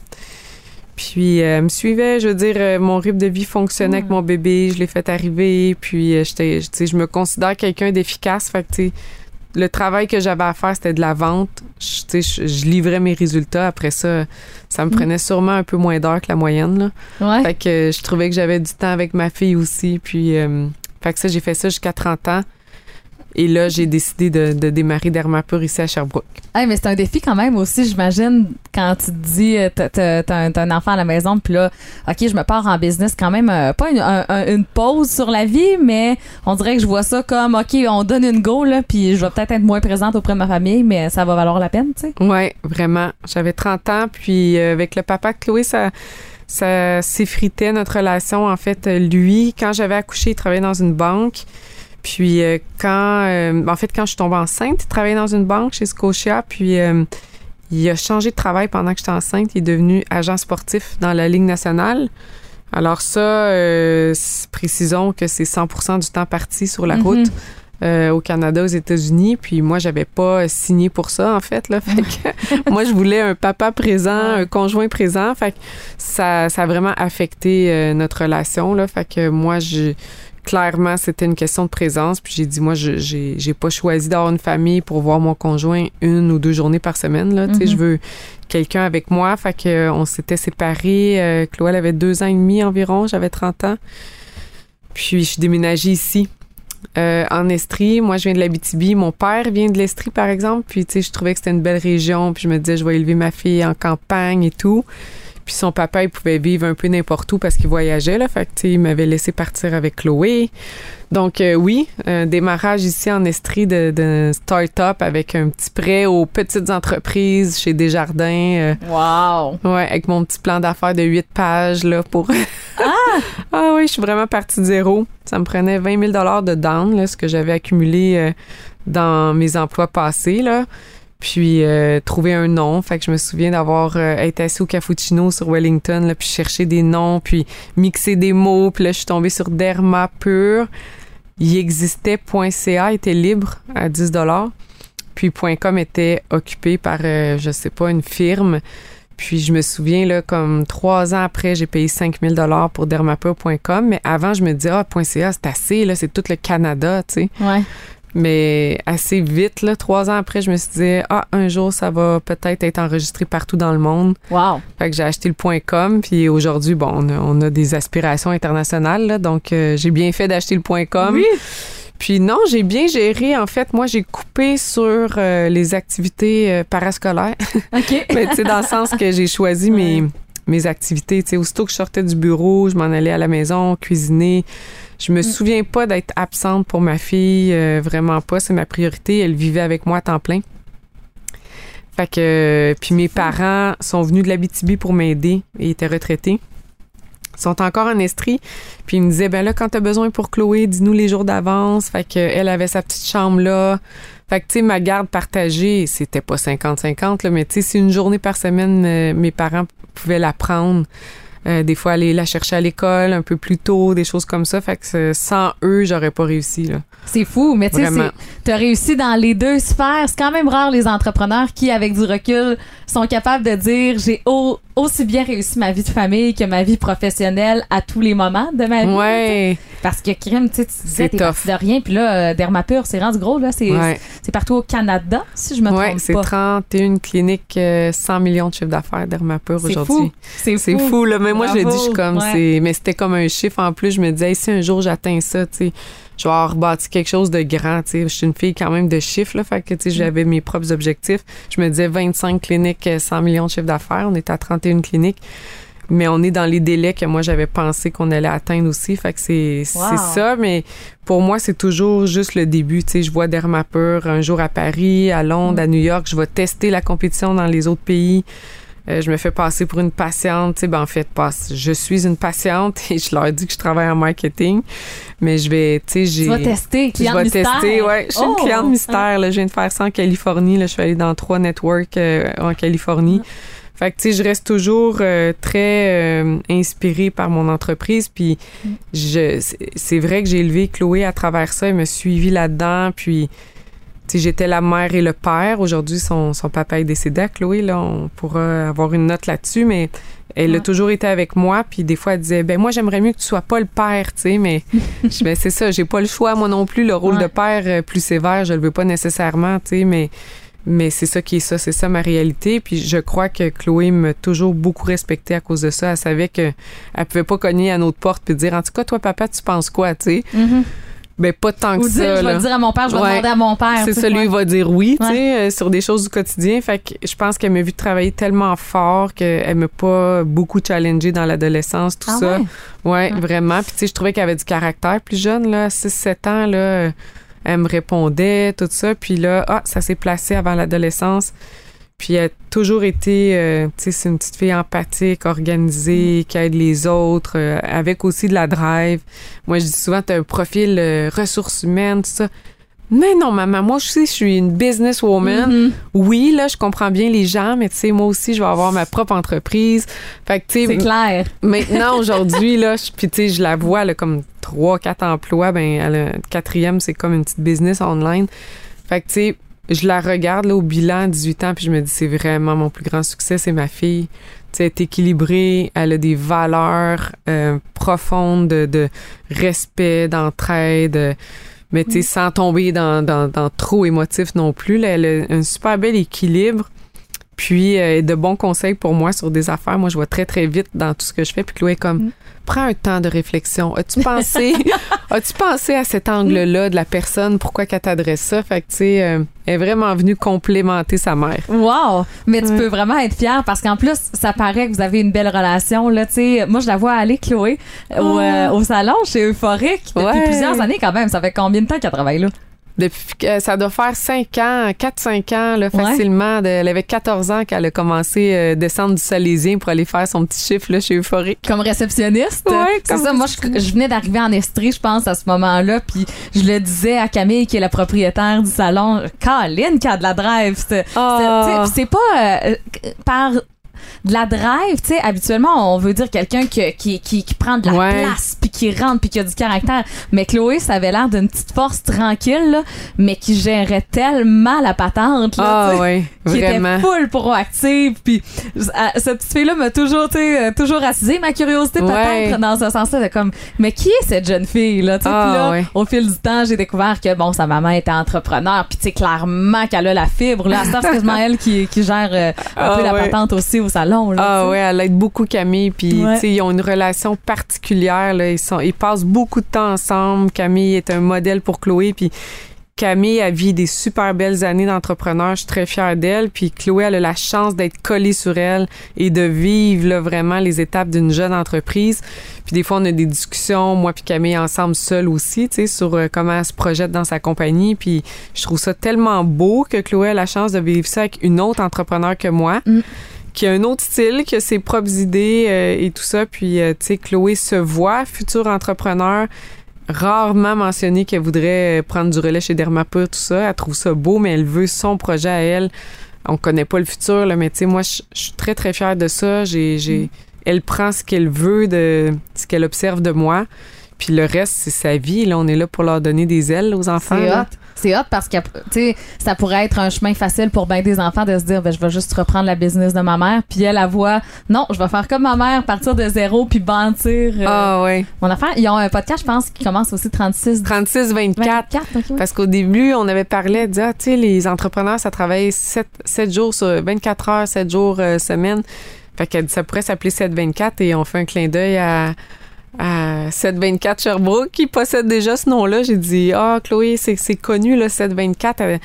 Puis elle me suivait, je veux dire, mon rythme de vie fonctionnait avec mon bébé, je l'ai fait arriver. Puis j'étais, je me considère quelqu'un d'efficace. Fait que, le travail que j'avais à faire, c'était de la vente. Je, je, je livrais mes résultats. Après ça, ça me Mm. prenait sûrement un peu moins d'heures que la moyenne. Là. Ouais. Fait que je trouvais que j'avais du temps avec ma fille aussi. Puis, euh, fait que ça, j'ai fait ça jusqu'à 30 ans. Et là, j'ai décidé de, de démarrer Dermapur ici à Sherbrooke. Hey, mais c'est un défi quand même aussi, j'imagine, quand tu te dis, euh, t'as- un, un enfant à la maison, puis là, OK, je me pars en business quand même, euh, pas une, un- un- une pause sur la vie, mais on dirait que je vois ça comme, OK, on donne une go, là, puis je vais peut-être être moins présente auprès de ma famille, mais ça va valoir la peine, tu sais. Ouais, vraiment. J'avais 30 ans, puis euh, avec le papa de Chloé, ça, ça s'effritait notre relation. En fait, lui, quand j'avais accouché, il travaillait dans une banque. Puis euh, quand, euh, en fait, quand je suis tombée enceinte, il travaillait dans une banque chez Scotia. Puis euh, il a changé de travail pendant que j'étais enceinte. Il est devenu agent sportif dans la Ligue nationale. Alors ça, précisons que c'est 100% du temps parti sur la Mhm. route. euh, au Canada, aux États-Unis. Puis moi, j'avais pas signé pour ça, en fait. Là. Fait que moi, je voulais un papa présent, un conjoint présent. Fait que ça, ça a vraiment affecté euh, notre relation. Là. Fait que moi, je clairement, c'était une question de présence. Puis j'ai dit, moi, je j'ai pas choisi d'avoir une famille pour voir mon conjoint une ou deux journées par semaine. Là. Sais, Mhm. Je veux quelqu'un avec moi. Fait que euh, on s'était séparés. Euh, Chloé, elle avait deux ans et demi environ. J'avais 30 ans. Puis je suis déménagée ici. euh, en Estrie, moi je viens de l'Abitibi, mon père vient de l'Estrie par exemple, puis tu sais je trouvais que c'était une belle région, puis je me disais je vais élever ma fille en campagne et tout. Puis son papa, il pouvait vivre un peu n'importe où parce qu'il voyageait, là. Fait que, il m'avait laissé partir avec Chloé. Donc, euh, oui, un démarrage ici en Estrie de, de start-up avec un petit prêt aux petites entreprises chez Desjardins. euh, Wow! ouais, avec mon petit plan d'affaires de 8 pages, là, pour... ah! oui, je suis vraiment partie de zéro. Ça me prenait 20 000 de down, là, ce que j'avais accumulé euh, dans mes emplois passés, là. Puis euh, trouver un nom. Fait que je me souviens d'avoir euh, été assis au cappuccino sur Wellington, puis chercher des noms, puis mixer des mots. Puis là, je suis tombée sur Derma Pur. Il existait .ca était libre à 10 Puis .com était occupé par, euh, je sais pas, une firme. Puis je me souviens, là, comme trois ans après, j'ai payé 5000 dollars pour dermapur.com. Mais avant, je me disais, ah, .ca, c'est assez, là, c'est tout le Canada, tu sais. Ouais. Mais assez vite, là, trois ans après, je me suis dit, ah, un jour, ça va peut-être être enregistré partout dans le monde. Wow! Fait que j'ai acheté le point .com, puis aujourd'hui, bon, on a, on a des aspirations internationales, là, donc euh, j'ai bien fait d'acheter le point .com. Oui. Puis non, j'ai bien géré. En fait, moi, j'ai coupé sur euh, les activités euh, parascolaires. OK. Mais tu sais, dans le sens que j'ai choisi mes, mes activités. Tu sais, aussitôt que je sortais du bureau, je m'en allais à la maison, cuisiner. Je me souviens pas d'être absente pour ma fille, euh, vraiment pas. C'est ma priorité. Elle vivait avec moi à temps plein. Fait que, euh, puis mes parents sont venus de l'Abitibi pour m'aider. Ils étaient retraités. Ils sont encore en Estrie. Puis ils me disaient, ben là, quand t'as besoin pour Chloé, dis-nous les jours d'avance. Fait que elle avait sa petite chambre là. Fait que, tu sais, ma garde partagée, c'était pas 50-50, là, mais tu sais, si une journée par semaine, euh, mes parents pouvaient la prendre, euh, des fois aller la chercher à l'école un peu plus tôt, des choses comme ça. Fait que sans eux, j'aurais pas réussi, là. C'est fou, mais tu sais, tu as réussi dans les deux sphères. C'est quand même rare les entrepreneurs qui, avec du recul, sont capables de dire j'ai au- aussi bien réussi ma vie de famille que ma vie professionnelle à tous les moments de ma vie. Ouais. Parce que crime, tu sais, tu disais C'est t'es de rien, puis là, euh, Dermapur, c'est rendu gros, là. C'est Ouais. c'est partout au Canada, si je me Ouais, trompe c'est pas. 31 cliniques, euh, 100 millions de chiffres d'affaires d'Hermapur C'est aujourd'hui. fou. C'est C'est fou. fou, là. Mais moi, je le dis, je suis comme, Ouais. c'est, mais c'était comme un chiffre en plus. Je me disais, Hey, si un jour j'atteins ça, tu sais, je vais avoir bâti quelque chose de grand, tu sais. Je suis une fille quand même de chiffres, là. Fait que, tu sais, j'avais mes propres objectifs. Je me disais 25 cliniques, euh, 100 millions de chiffres d'affaires. On est à 31 cliniques. Mais on est dans les délais que moi, j'avais pensé qu'on allait atteindre aussi. Fait que c'est, Wow. c'est ça. Mais pour moi, c'est toujours juste le début. Tu sais, je vois Dermapur un jour à Paris, à Londres, à New York. Je vais tester la compétition dans les autres pays. Euh, je me fais passer pour une patiente. Tu sais, ben, en fait, passe. Je suis une patiente et je leur dis que je travaille en marketing. Mais je vais, tu sais, j'ai. Tu vas tester, Je vais mystère. tester, ouais. Je suis Oh! une cliente mystère. Là. Je viens de faire ça en Californie. Là. Je suis allée dans trois networks euh, en Californie. Fait que, tu sais, je reste toujours euh, très euh, inspirée par mon entreprise. Puis, je, c'est- vrai que j'ai élevé Chloé à travers ça. Elle me suivi là-dedans. Puis, j'étais la mère et le père. Aujourd'hui, son, son papa est décédé à Chloé. Là, on pourra avoir une note là-dessus. Mais elle a toujours été avec moi. Puis, des fois, elle disait, ben moi, j'aimerais mieux que tu sois pas le père, tu sais. Mais, je- ben, c'est ça. J'ai pas le choix, moi non plus. Le rôle Ouais. de père euh, plus sévère, je le veux pas nécessairement, tu sais. Mais, mais c'est ça qui est ça. C'est ça ma réalité. Puis, je crois que Chloé m'a toujours beaucoup respecté à cause de ça. Elle savait que elle pouvait pas cogner à notre porte puis dire, en tout cas, toi, papa, tu penses quoi, tu sais. Mhm. Ben, pas tant Ou que dire, ça. je vais dire à mon père, je vais Ouais. demander à mon père. C'est ça, lui, il va dire oui, tu sais, euh, sur des choses du quotidien. Fait que je pense qu'elle m'a vu travailler tellement fort qu'elle m'a pas beaucoup challengé dans l'adolescence, tout Ah ça. ouais? Ouais, vraiment. Puis tu sais, je trouvais qu'elle avait du caractère plus jeune, là, 6-7 ans, là. Elle me répondait, tout ça. Puis là, ah, ça s'est placé avant l'adolescence. Puis elle a toujours été, euh, tu sais, c'est une petite fille empathique, organisée, qui aide les autres, euh, avec aussi de la drive. Moi, je dis souvent, tu as un profil euh, ressources humaines, tout ça. Mais non, maman, moi aussi, je suis une businesswoman. Mhm. Oui, là, je comprends bien les gens, mais tu sais, moi aussi, je vais avoir ma propre entreprise. Fait que, tu C'est sais, clair. maintenant, aujourd'hui, là, je- puis tu sais, je la vois, a comme trois, quatre emplois. Ben, elle a, le quatrième, c'est comme une petite business online. Fait que, tu sais, je la regarde, là, au bilan, à 18 ans, puis je me dis, c'est vraiment mon plus grand succès, c'est ma fille. Tu sais, elle est équilibrée, elle a des valeurs euh, profondes de, de respect, d'entraide, euh, mais tu sais, sans tomber dans, dans, dans trop émotif non plus. Là, elle a un super bel équilibre. Puis euh, de bons conseils pour moi sur des affaires. Moi, je vois très, très vite dans tout ce que je fais. Puis Chloé est comme, Mm. prends un temps de réflexion. As-tu pensé, as-tu pensé à cet angle-là de la personne? Pourquoi qu'elle t'adresse ça? Fait que, tu sais, euh, elle est vraiment venue complémenter sa mère. Wow! Mais tu Ouais. peux vraiment être fière parce qu'en plus, ça paraît que vous avez une belle relation. Là, tu sais, moi, je la vois aller, Chloé, au, Oh. euh, au salon chez Euphorique depuis Ouais. plusieurs années quand même. Ça fait combien de temps qu'elle travaille là? Depuis que ça doit faire 5 ans, 4-5 ans, là, facilement. Elle avait 14 ans qu'elle a commencé à descendre du Salésien pour aller faire son petit chiffre là, chez Euphorique. Comme réceptionniste? Ouais, c'est ça. Moi, je, je venais d'arriver en Estrie, je pense, à ce moment-là. Puis je le disais à Camille, qui est la propriétaire du salon. Caroline qui a de la drive. C'est Ah. pas euh, euh, par de la drive, tu sais, habituellement, on veut dire quelqu'un qui, qui, qui, qui prend de la Ouais. place, puis qui rentre, puis qui a du caractère. Mais Chloé, ça avait l'air d'une petite force tranquille, là, mais qui gérait tellement la patente, là, Ah sais, ouais, qui vraiment. était full proactive. Puis euh, cette petite fille-là m'a toujours, tu sais, euh, toujours attisé ma curiosité Ouais. peut-être dans ce sens-là. de comme, mais qui est cette jeune fille, là? tu sais? Ah, Puis là, au fil du temps, j'ai découvert que, bon, sa maman était entrepreneur, puis tu sais, clairement qu'elle a la fibre, là. C'est quasiment elle qui, qui gère euh, un Ah, peu la patente aussi au salon, là. Ah tu sais. ouais, elle aide beaucoup Camille. Puis, Ouais. ils ont une relation particulière. Là. Ils, sont, ils passent beaucoup de temps ensemble. Camille est un modèle pour Chloé. Puis, Camille a vit des super belles années d'entrepreneur. Je suis très fière d'elle. Puis, Chloé, elle a la chance d'être collée sur elle et de vivre là, vraiment les étapes d'une jeune entreprise. Puis, des fois, on a des discussions, moi puis Camille, ensemble, seule aussi, tu sais, sur euh, comment elle se projette dans sa compagnie. Puis, je trouve ça tellement beau que Chloé a la chance de vivre ça avec une autre entrepreneur que moi Mm. Qui a un autre style, qui a ses propres idées euh, et tout ça. Puis, euh, tu sais, Chloé se voit, futur entrepreneur, rarement mentionné qu'elle voudrait prendre du relais chez Dermapur, tout ça. Elle trouve ça beau, mais elle veut son projet à elle. On connaît pas le futur, là, mais tu sais, moi, je suis très, très fière de ça. J'ai, j'ai, Elle prend ce qu'elle veut, de ce qu'elle observe de moi. Puis le reste, c'est sa vie. Là, on est là pour leur donner des ailes aux enfants. C'est hot. C'est hot parce que, tu sais, ça pourrait être un chemin facile pour bien des enfants de se dire, ben, je vais juste reprendre la business de ma mère. Puis elle, elle voit, non, je vais faire comme ma mère, partir de zéro, puis bâtir euh, Ah ouais. mon affaire. Ils ont un podcast, je pense, qui commence aussi 36 36, 24. 24. ok, ouais. Parce qu'au début, on avait parlé, de ah, tu sais, les entrepreneurs, ça travaille 7, 7 jours sur 24 heures, 7 jours euh, semaine. Fait que ça pourrait s'appeler 7-24 et on fait un clin d'œil à, à 724 Sherbrooke qui possède déjà ce nom-là. J'ai dit, ah, Chloé, c'est, connu, là, 724. Elle-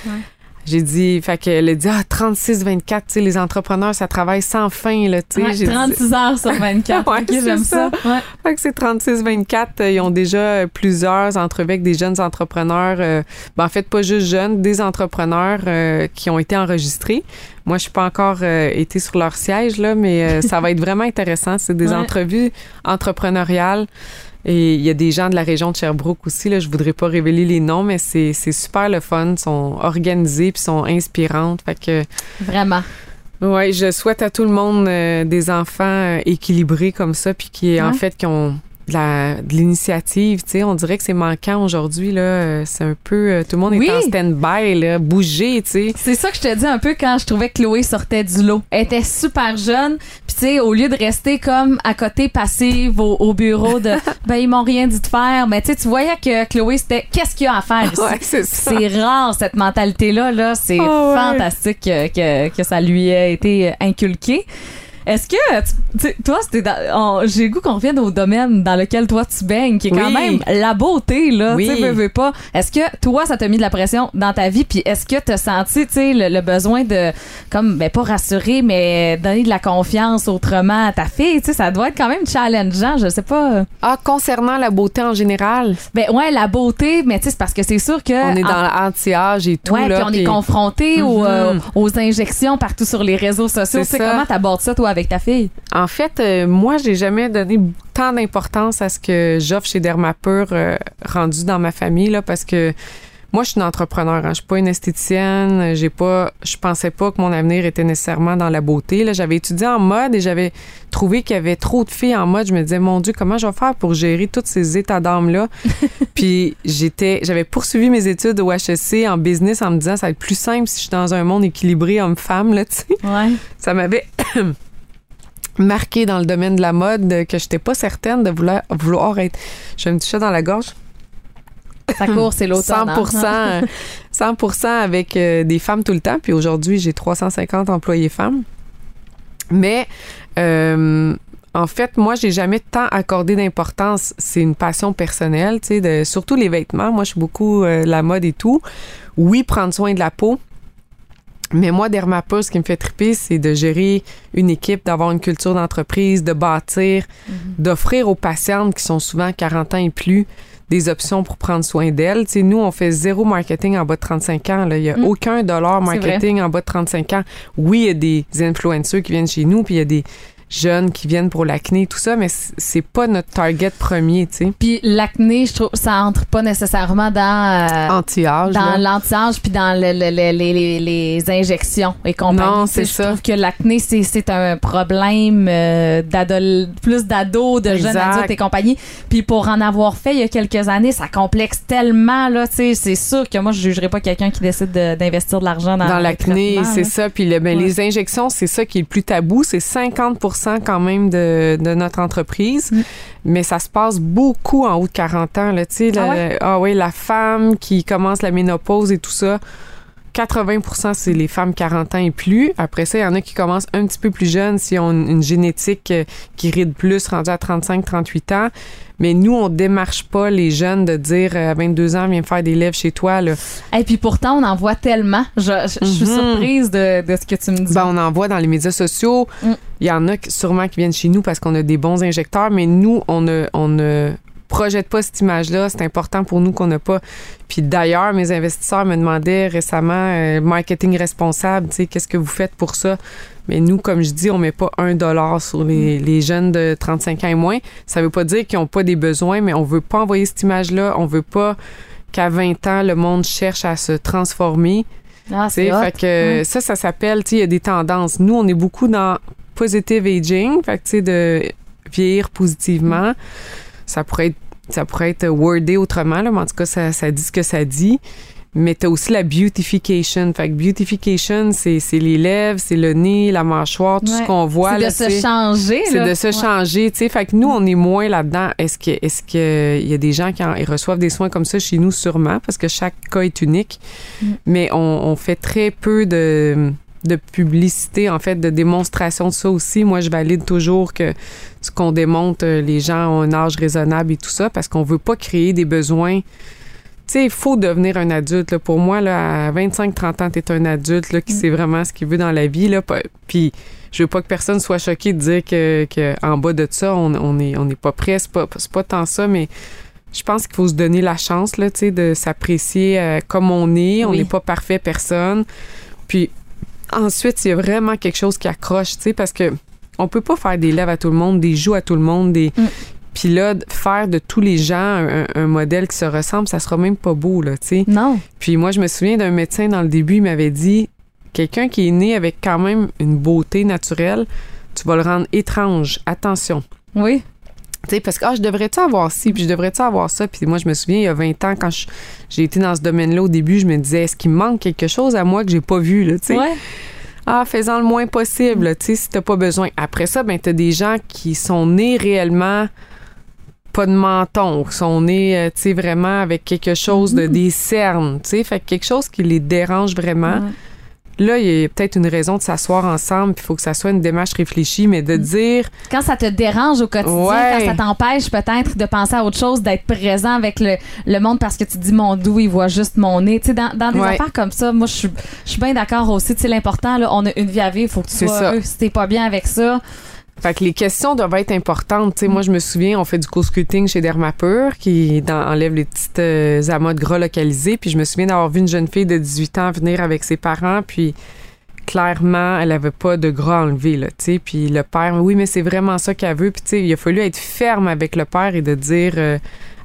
J'ai dit, fait qu'elle a dit, ah, 36-24, tu sais, les entrepreneurs, ça travaille sans fin, là, tu sais. Ouais, J'ai dit- 36 heures sur 24. Ouais, Ok, c'est j'aime ça. ça. Ouais. Fait que c'est 36-24. euh, Ils ont déjà euh, plusieurs entrevues avec des jeunes entrepreneurs. euh, ben, en fait, pas juste jeunes, des entrepreneurs euh, qui ont été enregistrés. Moi, je suis pas encore euh, été sur leur siège, là, mais ça va être vraiment intéressant. C'est des entrevues entrepreneuriales. Et il y a des gens de la région de Sherbrooke aussi. Là, je voudrais pas révéler les noms, mais c'est c'est super le fun. Ils sont organisés puis sont inspirantes. Fait que Vraiment. Ouais, je souhaite à tout le monde euh, des enfants euh, équilibrés comme ça, puis qui, en fait, qui ont de l'initiative, tu sais. On dirait que c'est manquant aujourd'hui, là. Euh, C'est un peu... euh, tout le monde Oui. est en stand-by, là. Bouger, tu sais. C'est ça que je te dis un peu quand je trouvais que Chloé sortait du lot. Elle était super jeune, puis tu sais, au lieu de rester comme à côté passive au, au bureau de ben ils m'ont rien dit de faire, mais tu tu voyais que Chloé c'était qu'est-ce qu'il y a à faire ici? Ouais, c'est rare cette mentalité là là, c'est Ah fantastique que, que, que ça lui ait été inculqué. Est-ce que, tu- toi, c'était j'ai goût qu'on revienne au domaine dans lequel toi tu baignes, qui est quand Oui. même la beauté, là. Oui. Tu veux, veux pas. Est-ce que toi, ça t'a mis de la pression dans ta vie? Puis est-ce que t'as senti, tu sais, le, le besoin de, comme, ben, pas rassurer, mais donner de la confiance autrement à ta fille? Tu sais, ça doit être quand même challengeant, je sais pas. Ah, concernant la beauté en général, Ben, ouais, la beauté, mais tu sais, c'est parce que c'est sûr que. on est dans l'anti-âge et tout, Ouais, là. puis on est confronté aux, Mhm. euh, aux injections partout sur les réseaux sociaux. Tu sais, comment t'abordes ça, toi, avec ta fille? En fait, euh, moi, j'ai jamais donné tant d'importance à ce que j'offre chez Dermapur euh, rendu dans ma famille, là, parce que moi, je suis une entrepreneur. Hein. Je suis pas une esthéticienne. J'ai pas, je pensais pas que mon avenir était nécessairement dans la beauté. Là, j'avais étudié en mode et j'avais trouvé qu'il y avait trop de filles en mode. Je me disais, mon Dieu, comment je vais faire pour gérer tous ces états d'âme là Puis j'étais, j'avais poursuivi mes études au HEC en business en me disant, ça va être plus simple si je suis dans un monde équilibré homme-femme là, tu sais. Ouais. Ça m'avait marqué dans le domaine de la mode que j'étais pas certaine de vouloir, vouloir être. Je me toucher dans la gorge. Ça court, c'est l'automne. 100 hein? 100 avec euh, des femmes tout le temps. Puis aujourd'hui, j'ai 350 employés femmes. Mais euh, en fait, moi, j'ai jamais tant accordé d'importance. C'est une passion personnelle, tu sais, surtout les vêtements. Moi, je suis beaucoup euh, la mode et tout. Oui, prendre soin de la peau. Mais moi, Dermapur, ce qui me fait triper, c'est de gérer une équipe, d'avoir une culture d'entreprise, de bâtir, d'offrir aux patientes qui sont souvent 40 ans et plus des options pour prendre soin d'elles. Tu sais, nous, on fait zéro marketing en bas de 35 ans. Là. Il n'y a Mm. aucun dollar marketing en bas de 35 ans. Oui, il y a des influenceurs qui viennent chez nous, puis il y a des jeunes qui viennent pour l'acné, tout ça, mais c'est pas notre target premier, tu sais. Puis l'acné, je trouve, ça entre pas nécessairement dans. euh, Anti-âge. dans l'anti-âge puis dans le- le- le- les, les- les injections et compagnie. Non, c'est je ça. trouve que l'acné, c'est, un problème euh, plus d'ados, de jeunes adultes et compagnie. Puis pour en avoir fait il y a quelques années, ça complexe tellement, là, tu sais, c'est sûr que moi, je jugerais pas quelqu'un qui décide de- d'investir de l'argent dans, dans l'acné, c'est ça. Puis ben, Ouais. les injections, c'est ça qui est le plus tabou. C'est 50 quand même de, de notre entreprise. Mm. Mais ça se passe beaucoup en haut de 40 ans. Là, Ah ouais? ah ouais, la femme qui commence la ménopause et tout ça. 80% c'est les femmes 40 ans et plus. Après ça, il y en a qui commencent un petit peu plus jeunes s'ils ont une, une génétique euh, qui ride plus, rendue à 35, 38 ans. Mais nous, on démarche pas les jeunes de dire euh, à 22 ans, viens faire des lèvres chez toi. Là. Et puis pourtant, on en voit tellement. Je, je- je suis Mhm. surprise de, de ce que tu me dis. Ben, on en voit dans les médias sociaux. Mm. Il y en a sûrement qui viennent chez nous parce qu'on a des bons injecteurs, mais nous, on ne, on ne projette pas cette image-là. C'est important pour nous qu'on n'a pas. Puis d'ailleurs, mes investisseurs me demandaient récemment, euh, marketing responsable, tu sais, qu'est-ce que vous faites pour ça? Mais nous, comme je dis, on met pas un dollar sur les, Mm. les jeunes de 35 ans et moins. Ça veut pas dire qu'ils n'ont pas des besoins, mais on veut pas envoyer cette image-là. On veut pas qu'à 20 ans, le monde cherche à se transformer. Ah, c'est fait que Ouais. ça, ça s'appelle, tu il y a des tendances. Nous, on est beaucoup dans positive aging, fait que, tu sais, de vieillir positivement. Ça pourrait être, ça pourrait être wordé autrement, là, mais en tout cas, ça, ça dit ce que ça dit. Mais tu as aussi la beautification. Fait que beautification, c'est c'est les lèvres, c'est le nez, la mâchoire, tout Ouais. ce qu'on voit. c'est de se changer. C'est de se Ouais. changer, tu sais. Fait que nous, on est moins là-dedans. Est-ce que, est-ce que il y a des gens qui en- reçoivent des soins comme ça chez nous, sûrement, parce que chaque cas est unique. Mm. Mais on, on fait très peu de, de publicité, en fait, de démonstration de ça aussi. Moi, je valide toujours que ce qu'on démontre, euh, les gens ont un âge raisonnable et tout ça, parce qu'on veut pas créer des besoins. Tu sais, il faut devenir un adulte. là. Pour moi, là, à 25-30 ans, tu es un adulte là, qui Mm. sait vraiment ce qu'il veut dans la vie. Là. Puis, je veux pas que personne soit choqué de dire que, que en bas de ça, on on est, on n'est pas prêt. C'est pas, pas tant ça, mais je pense qu'il faut se donner la chance là, de s'apprécier euh, comme on est. On Oui. n'est pas parfait personne. Puis, ensuite, il y a vraiment quelque chose qui accroche, tu sais, parce que on peut pas faire des lèvres à tout le monde, des joues à tout le monde, des... Mm. Puis là, faire de tous les gens un, un modèle qui se ressemble, ça sera même pas beau, là, tu sais. Non. Puis moi, je me souviens d'un médecin dans le début, il m'avait dit quelqu'un qui est né avec quand même une beauté naturelle, tu vas le rendre étrange. Attention. Oui. Tu sais, parce que ah, je devrais-tu avoir ci, puis je devrais-tu avoir ça? Puis moi, je me souviens, il y a 20 ans, quand j'ai été dans ce domaine-là au début, je me disais, est-ce qu'il me manque quelque chose à moi que j'ai pas vu, là, tu sais? Ouais. Ah, faisant le moins possible, tu sais, si t'as pas besoin. Après ça, ben, t'as des gens qui sont nés réellement pas de menton, sont nés, euh, tu sais, vraiment avec quelque chose de des cernes, tu sais, fait que quelque chose qui les dérange vraiment. Ouais. Là, il y a peut-être une raison de s'asseoir ensemble, puis il faut que ça soit une démarche réfléchie, mais de dire, Quand ça te dérange au quotidien, Ouais. quand ça t'empêche peut-être de penser à autre chose, d'être présent avec le, le monde parce que tu dis mon doux, il voit juste mon nez. Tu sais, dans, dans des Ouais. affaires comme ça, moi, je suis, bien d'accord aussi. Tu sais, l'important, là, on a une vie à vivre, il faut que tu sois heureux. Si t'es pas bien avec ça, Fait que les questions doivent être importantes. Tu sais, moi, je me souviens, on fait du co-sculpting chez Dermapur qui enlève les petites euh, amas de gras localisés. Puis je me souviens d'avoir vu une jeune fille de 18 ans venir avec ses parents. Puis clairement, elle avait pas de gras enlevé, là. Puis le père, oui, mais c'est vraiment ça qu'elle veut. Puis, il a fallu être ferme avec le père et de dire euh,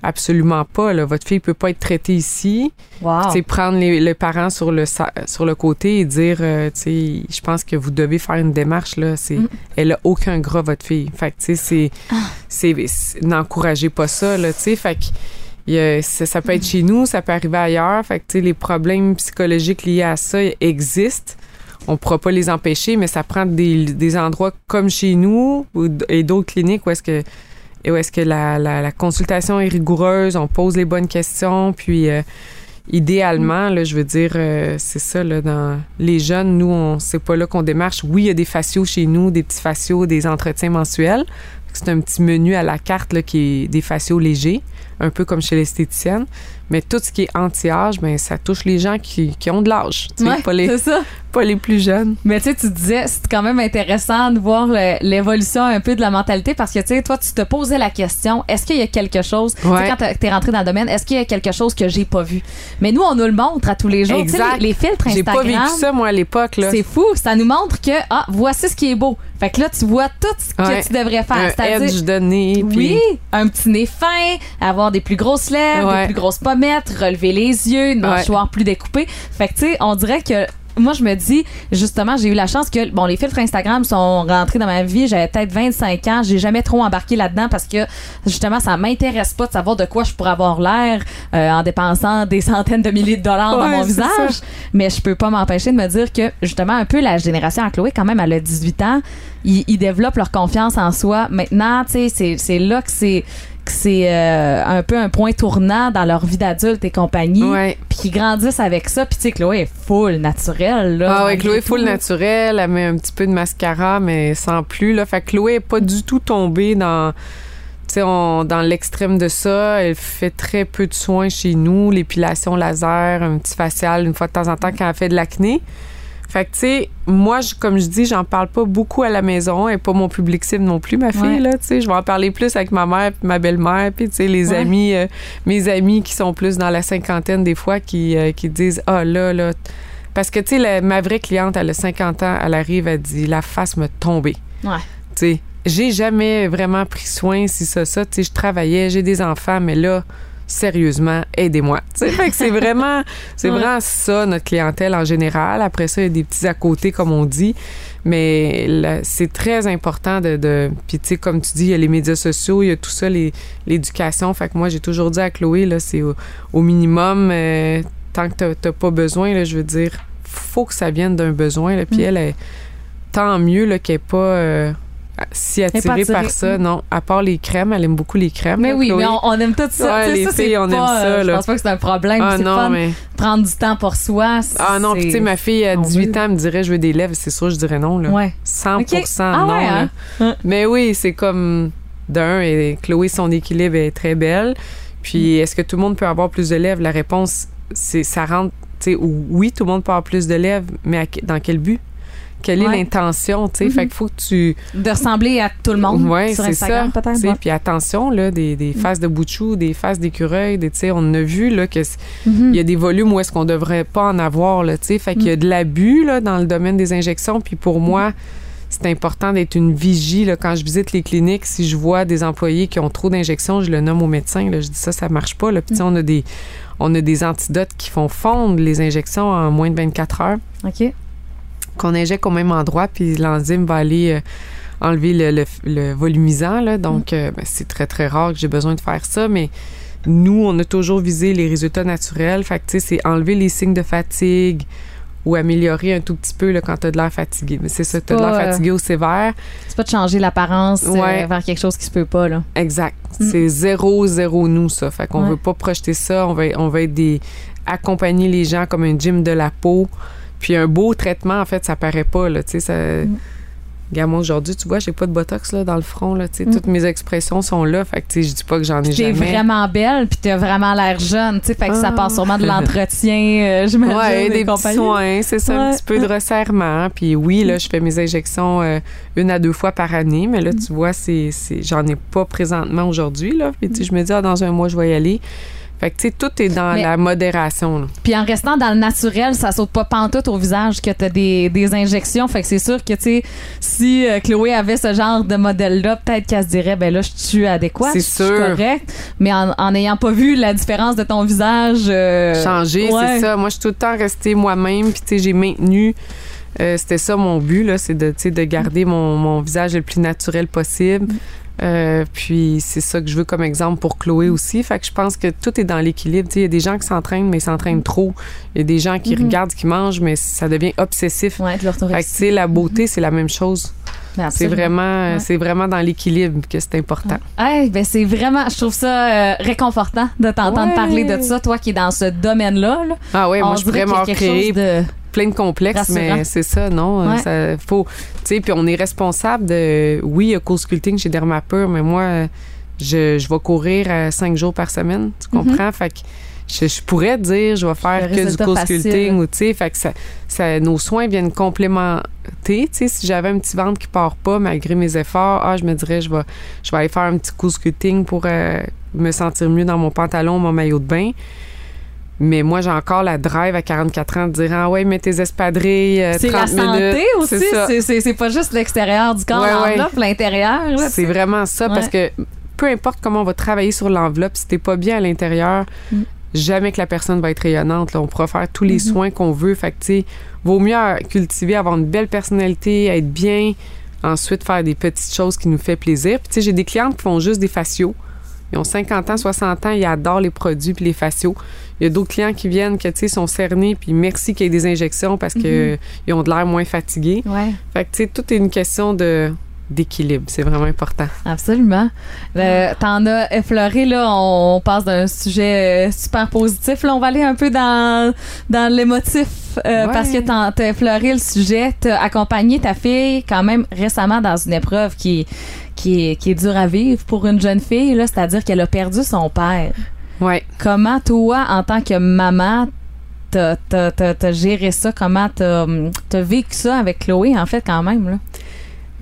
absolument pas, là, votre fille peut pas être traitée ici. Wow. Prendre les, les parents sur le, sur le côté et dire, euh, tu sais, je pense que vous devez faire une démarche, là. C'est, Mm. Elle a aucun gras, votre fille. Fait que, tu sais, c'est, c'est, c'est- n'encouragez pas ça, là, tu sais. Fait que, a- ça, ça peut être chez nous, ça peut arriver ailleurs. Fait que, tu sais, les problèmes psychologiques liés à ça existent. On pourra pas les empêcher, mais ça prend des, des endroits comme chez nous ou, et d'autres cliniques où est-ce que et où est-ce que la, la- consultation est rigoureuse, on pose les bonnes questions, puis euh, idéalement, là, je veux dire, euh, c'est ça, là, dans les jeunes, nous, on c'est pas là qu'on démarche. Oui, il y a des faciaux chez nous, des petits faciaux, des entretiens mensuels. C'est un petit menu à la carte là, qui est des faciaux légers, un peu comme chez l'esthéticienne. Mais tout ce qui est anti-âge, ben, ça touche les gens qui, qui ont de l'âge, tu Ouais, pas, les, ça. pas les plus jeunes. Mais tu sais, tu disais, c'est quand même intéressant de voir l'évolution un peu de la mentalité parce que tu sais, toi, tu te posais la question, est-ce qu'il y a quelque chose, tu Ouais. quand t'es- t'es rentré dans le domaine, est-ce qu'il y a quelque chose que j'ai pas vu? Mais nous, on nous le montre à tous les jours. Tu Exact. Les, les filtres J'ai pas Instagram. vécu ça, moi, à l'époque. C'est fou, ça nous montre que, ah, voici ce qui est beau. Fait que là, tu vois tout ce que Ouais. tu devrais faire. Un edge de nez, puis- oui, un petit nez fin, avoir des plus grosses lèvres, Ouais. des plus grosses pommettes, relever les yeux, une mâchoire plus découpée. Fait que, tu sais, on dirait que moi, je me dis, justement, j'ai eu la chance que, bon, les filtres Instagram sont rentrés dans ma vie. J'avais peut-être 25 ans. J'ai jamais trop embarqué là-dedans parce que, justement, ça m'intéresse pas de savoir de quoi je pourrais avoir l'air euh, en dépensant des centaines de milliers de dollars dans mon visage. ça. Mais je peux pas m'empêcher de me dire que, justement, un peu la génération à Chloé, quand même, elle a 18 ans. Ils, ils développent leur confiance en soi. Maintenant, tu sais, c'est là que c'est que c'est euh, un peu un point tournant dans leur vie d'adulte et compagnie. Ouais. Puis qu'ils grandissent avec ça. Puis tu sais, Chloé est full naturelle. Là, Ah malgré Chloé tout. full naturelle, elle met un petit peu de mascara, mais sans plus. Là. Fait que Chloé est pas du tout tombée dans, on- dans l'extrême de ça. Elle fait très peu de soins chez nous, l'épilation laser, un petit facial une fois de temps en temps quand elle fait de l'acné. Fait que, tu sais, moi, je- comme je dis, j'en parle pas beaucoup à la maison. Est pas mon public cible non plus, ma fille, Ouais. là, tu sais. Je vais en parler plus avec ma mère puis ma belle-mère, puis, tu sais, les Ouais. amis, euh, mes amis qui sont plus dans la cinquantaine, des fois, qui, euh, qui disent, ah, là, là. Parce que, tu sais, ma vraie cliente, elle a 50 ans, elle arrive, elle dit, la face me tombée. Ouais. Tu sais, j'ai jamais vraiment pris soin, si ça, ça. Tu sais, je travaillais, j'ai des enfants, mais là, sérieusement, aidez-moi. Fait que c'est vraiment, c'est Ouais. vraiment ça, notre clientèle en général. Après ça, il y a des petits à côté, comme on dit. Mais c'est très important de, de puis tu sais, comme tu dis, il y a les médias sociaux, il y a tout ça, l'éducation. Fait que moi, j'ai toujours dit à Chloé, là, c'est au, au minimum, euh, tant que t'as- pas besoin, là, je veux dire, faut que ça vienne d'un besoin. Puis Mm. elle, elle- tant mieux qu'elle n'est pas euh, si attirée par ça. Mm. Non, à part les crèmes, elle aime beaucoup les crèmes. Mais là, oui, Chloé. mais on, on aime tout ça. Ouais, les ça, filles, on pas, aime ça, euh, Je là. pense pas que c'est un problème. Ah c'est non, fun. mais... Prendre du temps pour soi. Ah non, tu sais, ma fille à on 18 veut. ans elle me dirait je veux des lèvres, c'est sûr, je dirais non. Là. Ouais. 100 Ok. Ah non. ouais, là. hein? Hein? Mais oui, c'est comme d'un, et Chloé, son équilibre est très belle. Mm. Puis est-ce que tout le monde peut avoir plus de lèvres? La réponse, c'est ça rentre, tu sais, oui, tout le monde peut avoir plus de lèvres, mais à dans quel but? Quelle est l'intention, tu sais? Mhm. Fait qu'il faut que tu... De ressembler à tout le monde Ouais, sur c'est Instagram, peut-être. Ouais. Puis attention, là, des, des faces de boutchou, des faces d'écureuil, des, tu sais, on a vu, là, que c- Mhm. y a des volumes où est-ce qu'on devrait pas en avoir, là, tu sais. Fait qu'il y a de l'abus, là, dans le domaine des injections. Puis pour moi, c'est important d'être une vigie, là. Quand je visite les cliniques, si je vois des employés qui ont trop d'injections, je le nomme au médecin, là. Je dis ça, ça marche pas, là. Puis on a des... On a des antidotes qui font fondre les injections en moins de 24 heures OK. Qu'on injecte au même endroit, puis l'enzyme va aller euh, enlever le, le- le volumisant. Là, donc, euh, ben, c'est très, très rare que j'ai besoin de faire ça, mais nous, on a toujours visé les résultats naturels. Fait que, tu sais, c'est enlever les signes de fatigue ou améliorer un tout petit peu là, quand tu as de l'air fatigué. Mais c'est ça, tu as de l'air euh, fatigué au sévère. C'est pas de changer l'apparence euh, Ouais. vers quelque chose qui se peut pas, là. Exact. Mm. C'est zéro, zéro nous, ça. Fait qu'on Ouais. veut pas projeter ça. On va, on va être des... accompagner les gens comme un gym de la peau. Puis un beau traitement, en fait, ça paraît pas, là. Tu sais, ça... Mm. Aujourd'hui, tu vois, j'ai pas de botox, là, dans le front, là. Tu sais, Mm. toutes mes expressions sont là. Fait que, tu sais, je dis pas que j'en ai T'es jamais. vraiment belle, puis t'as vraiment l'air jeune, tu sais, fait que ça Ah. passe sûrement de l'entretien, euh, j'imagine, Ouais, des petits soins, c'est ça, un petit peu de resserrement. Puis oui, là, je fais mes injections euh, une à deux fois par année, mais là, tu vois, c'est, c'est, j'en ai pas présentement aujourd'hui, là. Puis je me dis, ah, dans un mois, je vais y aller. Fait que, tu sais, tout est dans Mais- la modération. Puis en restant dans le naturel, ça saute pas pantoute au visage que t'as des, des injections. Fait que c'est sûr que, tu sais, si euh, Chloé avait ce genre de modèle-là, peut-être qu'elle se dirait, ben là, je suis adéquate, C'est je suis sûr. correct. Mais en n'ayant pas vu la différence de ton visage... euh, changer, ouais. c'est ça. Moi, je suis tout le temps restée moi-même, puis tu sais, j'ai maintenu. euh, C'était ça mon but, là, c'est de, de garder mon, mon visage le plus naturel possible. Euh, puis c'est ça que je veux comme exemple pour Chloé aussi. Fait que je pense que tout est dans l'équilibre. Il y a des gens qui s'entraînent, mais ils s'entraînent trop. Il y a des gens qui Mhm. regardent qu'ils mangent, mais ça devient obsessif. Ouais, Fait que, la beauté, c'est la même chose. Ben, C'est vraiment, Ouais. c'est vraiment dans l'équilibre que c'est important. Hey, ben c'est vraiment, je trouve ça euh, réconfortant de t'entendre Ouais. parler de ça, toi qui es dans ce domaine-là. là. Ah ouais, On moi, je pourrais m'en créer de... plein de complexes, Rassurant. mais c'est ça, non? Ouais. Ça faut, tu sais, puis on est responsable de, oui, il y a co-sculpting chez Dermapur, mais moi, euh, je, je vais courir euh, cinq jours par semaine, tu comprends? Fait que je, je pourrais dire, je vais faire que du co-sculpting ou, tu sais, fait que ça, ça, nos soins viennent complémenter, tu sais, si j'avais un petit ventre qui part pas malgré mes efforts, ah, je me dirais, je vais, je vais aller faire un petit co-sculpting pour euh, me sentir mieux dans mon pantalon, mon maillot de bain. Mais moi, j'ai encore la drive à 44 ans de dire Ah ouais, mets tes espadrilles, euh, C'est 30 la santé minutes. aussi, C'est pas juste l'extérieur du corps, Ouais, ouais. l'enveloppe, l'intérieur. C'est vraiment ça, parce que peu importe comment on va travailler sur l'enveloppe, si t'es pas bien à l'intérieur, Mm. jamais que la personne va être rayonnante. Là. On pourra faire tous les Mhm. soins qu'on veut. Fait que, tu sais, vaut mieux cultiver, avoir une belle personnalité, être bien, ensuite faire des petites choses qui nous fait plaisir. Puis, tu sais, j'ai des clientes qui font juste des faciaux. Ils ont 50 ans, 60 ans, ils adorent les produits puis les faciaux. Il y a d'autres clients qui viennent, que, tu sais, sont cernés, puis merci qu'il y ait des injections parce que ils ont de l'air moins fatigués. Ouais, Fait que, tu sais, tout est une question de d'équilibre. C'est vraiment important. absolument. Euh, T'en as effleuré, là, on passe d'un sujet euh, super positif. Là, on va aller un peu dans, dans l'émotif euh, Ouais. parce que t'as effleuré le sujet. T'as accompagné ta fille quand même récemment dans une épreuve qui, qui, est, qui est dure à vivre pour une jeune fille, là, c'est-à-dire qu'elle a perdu son père. Ouais. Comment toi, en tant que maman, t'as géré ça? Comment t'as t'as vécu ça avec Chloé, en fait, quand même? Là?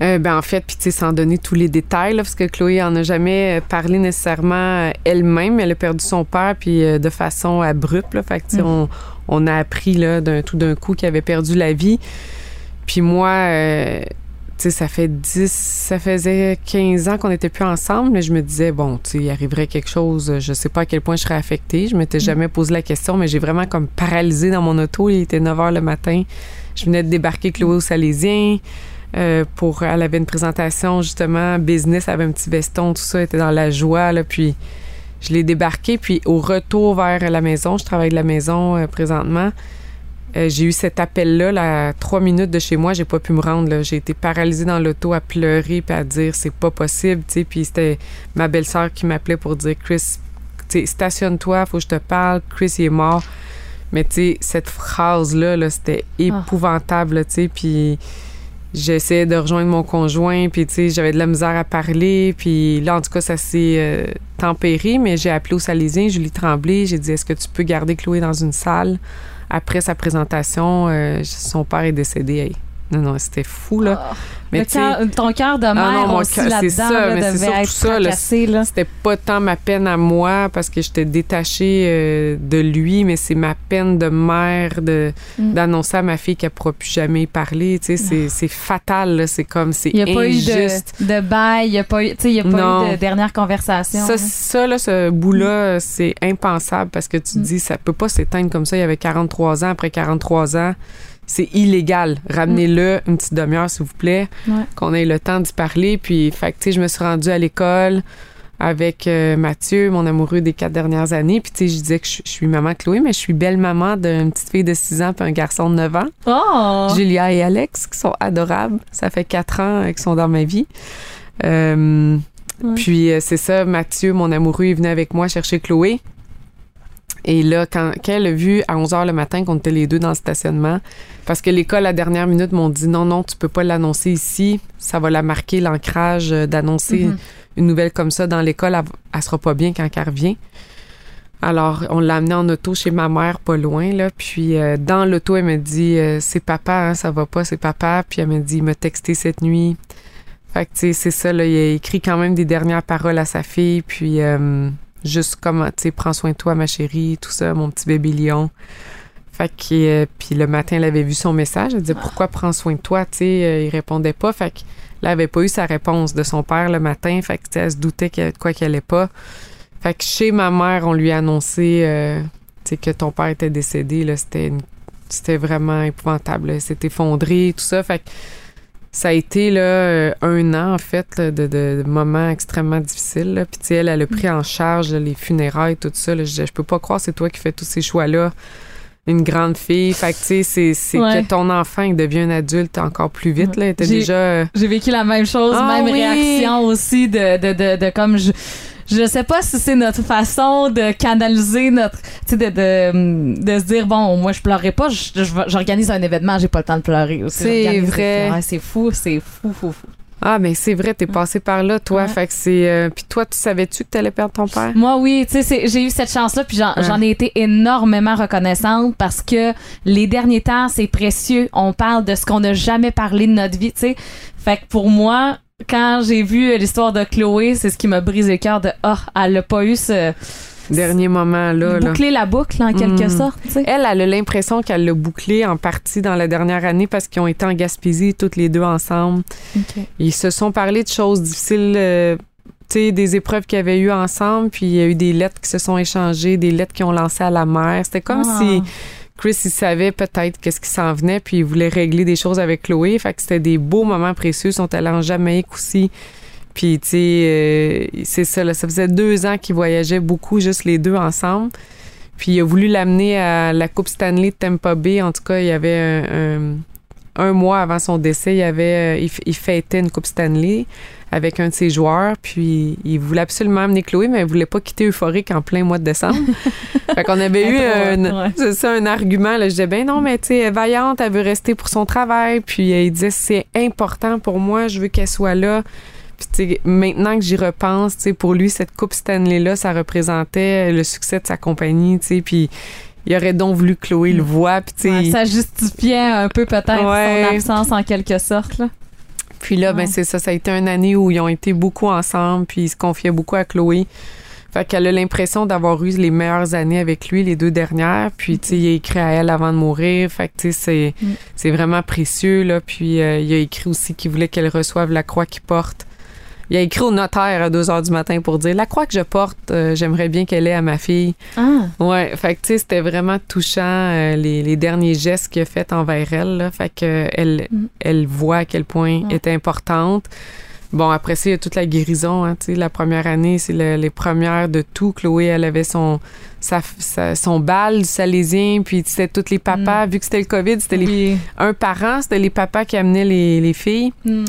Euh, ben en fait, puis tu sais, sans donner tous les détails, là, parce que Chloé en a jamais euh, parlé nécessairement euh, elle-même. Elle a perdu son père, puis euh, de façon abrupte. Là, fait que Mm. on, on a appris là, d'un tout d'un coup qu'il avait perdu la vie. Puis moi, euh, tu sais, ça fait 10, ça faisait 15 ans qu'on n'était plus ensemble, mais je me disais, bon, tu sais, il arriverait quelque chose, je sais pas à quel point je serais affectée. Je m'étais jamais posé la question, mais j'ai vraiment comme paralysé dans mon auto. Il était 9 h le matin. Je venais de débarquer Chloé au Salésien. Euh, pour elle avait une présentation justement business elle avait un petit veston tout ça elle était dans la joie là puis je l'ai débarqué puis au retour vers la maison je travaille de la maison euh, présentement euh, j'ai eu cet appel-là, là, à trois minutes de chez moi, j'ai pas pu me rendre. là. J'ai été paralysée dans l'auto à pleurer puis à dire c'est pas possible, tu sais. Puis c'était ma belle-sœur qui m'appelait pour dire Chris, stationne-toi, faut que je te parle. Chris, il est mort. Mais tu sais, cette phrase-là, là, c'était épouvantable, là, tu sais. Puis j'essayais de rejoindre mon conjoint, puis tu sais, j'avais de la misère à parler. Puis là, en tout cas, ça s'est euh, tempéré, mais j'ai appelé au Salésien, Julie Tremblay. J'ai dit est-ce que tu peux garder Chloé dans une salle? Après sa présentation, euh, son père est décédé. Non, non, c'était fou, là. Mais Ah. Sais, cœur- ton cœur de mère non, mon aussi cœur- c'est là-dedans ça, là, mais c'est devait surtout être ça, c'était pas tant ma peine à moi parce que j'étais détachée euh, de lui, mais c'est ma peine de mère de Mm. d'annoncer à ma fille qu'elle pourra plus jamais parler. Tu sais, c'est, c'est fatal, là. C'est comme, c'est Il n'y a pas eu injuste. de, de bail, il n'y a pas eu, tu sais, il y a pas Non. eu de dernière conversation. Ça, là. ça, là, ce bout-là, c'est impensable parce que tu te Mm. dis, ça peut pas s'éteindre comme ça. Il y avait 43 ans. Après 43 ans, c'est illégal. Ramenez-le une petite demi-heure, s'il vous plaît, Ouais. qu'on ait le temps d'y parler. Puis, fait que, tu sais, je me suis rendue à l'école avec euh, Mathieu, mon amoureux des quatre dernières années. Puis, tu sais, je disais que je, je suis maman Chloé, mais je suis belle-maman d'une petite fille de 6 ans puis un garçon de 9 ans. Oh! Julia et Alex, qui sont adorables. Ça fait quatre ans euh, qu'ils sont dans ma vie. Euh, Ouais. Puis c'est ça, Mathieu, mon amoureux, est venu avec moi chercher Chloé. Et là, quand, quand elle a vu à 11 h le matin qu'on était les deux dans le stationnement, parce que l'école, à la dernière minute, m'ont dit non, non, tu peux pas l'annoncer ici. Ça va la marquer, l'ancrage d'annoncer Mhm. une nouvelle comme ça dans l'école. Elle, elle sera pas bien quand elle revient. Alors, on l'a amenée en auto chez ma mère, pas loin, là. Puis, euh, dans l'auto, elle me dit euh, C'est papa, hein, ça va pas, c'est papa. Puis, elle me dit Il m'a texté cette nuit. Fait que, tu sais, c'est ça, là. Il a écrit quand même des dernières paroles à sa fille. Puis, euh, juste comme, tu sais, prends soin de toi, ma chérie, tout ça, mon petit bébé lion. Fait que, euh, puis le matin, elle avait vu son message. Elle disait, pourquoi prends soin de toi? Tu sais, euh, il répondait pas. Fait que là, elle avait pas eu sa réponse de son père le matin. Fait que, elle se doutait de quoi qu'elle allait pas. Fait que chez ma mère, on lui a annoncé, euh, tu sais, que ton père était décédé. Là, c'était c'était vraiment épouvantable. là. C'était effondré, tout ça. Fait que ça a été là, euh, un an, en fait, là, de, de- moments extrêmement difficiles. là. Puis, tu sais, elle, elle a pris en charge là, les funérailles, tout ça. là. Je disais, je peux pas croire, c'est toi qui fais tous ces choix-là. Une grande fille. Fait que, tu sais, c'est, Ouais. que ton enfant, il devient un adulte encore plus vite. Là. J'ai- déjà... euh, J'ai vécu la même chose, Ah même oui. réaction aussi de, de, de, de comme je. Je sais pas si c'est notre façon de canaliser notre. Tu sais, de, de, de se dire, bon, moi, je pleurerai pas, j'organise un événement, j'ai pas le temps de pleurer. aussi. C'est vrai. C'est fou, c'est fou, fou, fou. Ah, mais c'est vrai, t'es passé par là, toi. Ouais. Fait que c'est... euh, Puis toi, tu savais-tu que t'allais perdre ton père? Moi, oui, tu sais, c'est- j'ai eu cette chance-là, puis j'en Ouais. j'en ai été énormément reconnaissante parce que les derniers temps, c'est précieux. On parle de ce qu'on n'a jamais parlé de notre vie, tu sais. Fait que pour moi, quand j'ai vu l'histoire de Chloé, c'est ce qui m'a brisé le cœur de ah, elle a pas eu ce Dernier moment, là. là. boucler la boucle en quelque Mm. sorte. Elle, elle a l'impression qu'elle l'a bouclé en partie dans la dernière année parce qu'ils ont été en Gaspésie toutes les deux ensemble. Ils se sont parlé de choses difficiles, euh, tu sais, des épreuves qu'ils avaient eues ensemble, puis il y a eu des lettres qui se sont échangées, des lettres qui ont lancé à la mère. C'était comme Ah. si Chris, il savait peut-être qu'est-ce qui s'en venait, puis il voulait régler des choses avec Chloé. Fait que c'était des beaux moments précieux. Ils sont allés en Jamaïque aussi. Puis, tu sais, euh, c'est ça, ça faisait deux ans qu'ils voyageaient beaucoup, juste les deux ensemble. Puis, il a voulu l'amener à la Coupe Stanley de Tampa Bay. En tout cas, il y avait un, mois avant son décès, il, avait, euh, il, il fêtait une Coupe Stanley avec un de ses joueurs. Puis, il voulait absolument amener Chloé, mais il voulait pas quitter Euphorique en plein mois de décembre. fait qu'on avait eu un, ouais. c'est ça, un argument. Là. Je disais, ben non, mais tu sais, elle est vaillante, elle veut rester pour son travail. Puis euh, il disait, c'est important pour moi, je veux qu'elle soit là. Puis tu sais, maintenant que j'y repense, tu sais, pour lui, cette Coupe Stanley-là, ça représentait le succès de sa compagnie, tu sais. Puis il aurait donc voulu que Chloé le voit. Puis Ouais, ça justifiait un peu peut-être Ouais. son absence en quelque sorte. Là. Puis là, ben c'est ça, ça a été une année où ils ont été beaucoup ensemble, puis ils se confiaient beaucoup à Chloé. Fait qu'elle a l'impression d'avoir eu les meilleures années avec lui, les deux dernières. Puis, tu sais, il a écrit à elle avant de mourir. Fait que, tu sais, c'est, Mm. c'est vraiment précieux, là. Puis, euh, il a écrit aussi qu'il voulait qu'elle reçoive la croix qu'il porte. Il a écrit au notaire à 2 heures du matin pour dire La croix que je porte, euh, j'aimerais bien qu'elle ait à ma fille. Ah. Ouais, fait que tu sais, c'était vraiment touchant euh, les, les derniers gestes qu'il a fait envers elle. Là. Fait que elle, Mm. elle voit à quel point Ouais. elle est importante. Bon, après ça, il y a toute la guérison. Hein, tu sais, la première année, c'est le- les premières de tout. Chloé, elle avait son, sa, sa- son bal du Salésien, puis c'était tous les papas. Vu que c'était le COVID, c'était les, Oui. un parent, c'était les papas qui amenaient les, les filles. Hmm.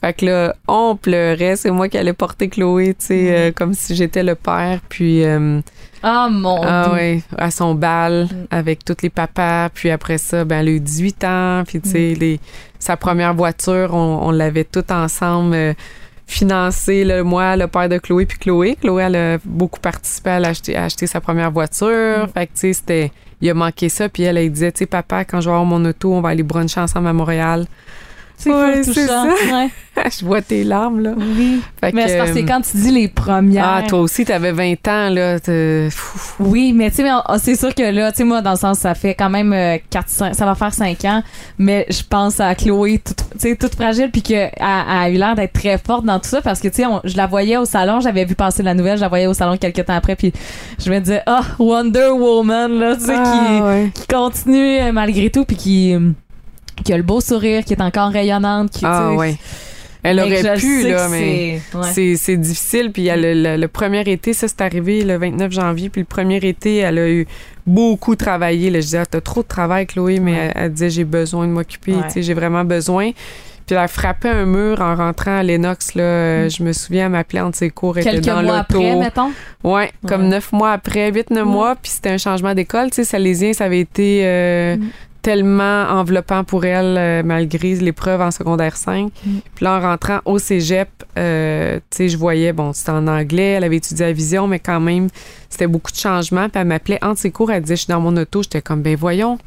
Fait que là, on pleurait. C'est moi qui allais porter Chloé, tu sais, Mm. euh, comme si j'étais le père. Puis... euh, Ah mon ah Dieu. oui, à son bal Mm. avec tous les papas. Puis après ça, ben, elle a eu 18 ans. Puis, tu sais, Mm. sa première voiture, on, on l'avait tout ensemble euh, financé. Là, moi, le père de Chloé, puis Chloé. Chloé, elle a beaucoup participé à, l'acheter- à acheter sa première voiture. Mm. Fait que, tu sais, c'était... Il a manqué ça, puis elle, elle disait, tu sais, papa, quand je vais avoir mon auto, on va aller bruncher ensemble à Montréal. C'est c'est touchant. Ouais. je vois tes larmes, là. Oui. Fait Mais c'est parce que euh, quand tu dis les premières. Ah, toi aussi, t'avais 20 ans, là. Oui, mais tu sais, mais on- c'est sûr que là, tu sais, moi, dans le sens, ça fait quand même 4, 5, ça va faire 5 ans, mais je pense à Chloé, toute, tu sais, toute fragile, puis qu'elle a eu l'air d'être très forte dans tout ça, parce que, tu sais, je la voyais au salon, j'avais vu passer la nouvelle, je la voyais au salon quelques temps après, puis je me disais, ah, Wonder Woman, là, tu sais, qui, Ah, ouais. qui continue euh, malgré tout, puis qui, euh, qui a le beau sourire, qui est encore rayonnante, qui, Ah, ouais. Elle aurait pu, là, mais... c'est- ouais. Difficile. Puis il y a le, le- premier été, ça c'est arrivé le 29 janvier. Puis le premier été, elle a eu beaucoup travaillé. Là. Je disais, Ah, t'as trop de travail, Chloé, mais Ouais. elle, elle disait, j'ai besoin de m'occuper. Ouais. Tu sais, J'ai vraiment besoin. Puis elle a frappé un mur en rentrant à Lennox. Là. Mm. Je me souviens, elle m'appelait entre ses cours, elle était Quelques dans mois l'auto. après, mettons? Ouais, comme neuf mois après, huit, neuf mois, puis c'était un changement d'école. Tu sais, Salésien, ça avait été euh, Mm. Tellement enveloppant pour elle, euh, malgré l'épreuve en secondaire 5. Mm. Puis là, en rentrant au cégep, euh, tu sais, je voyais, bon, c'était en anglais, elle avait étudié à Vision, mais quand même, c'était beaucoup de changements. Puis elle m'appelait entre ses cours, elle disait, je suis dans mon auto. J'étais comme, ben voyons,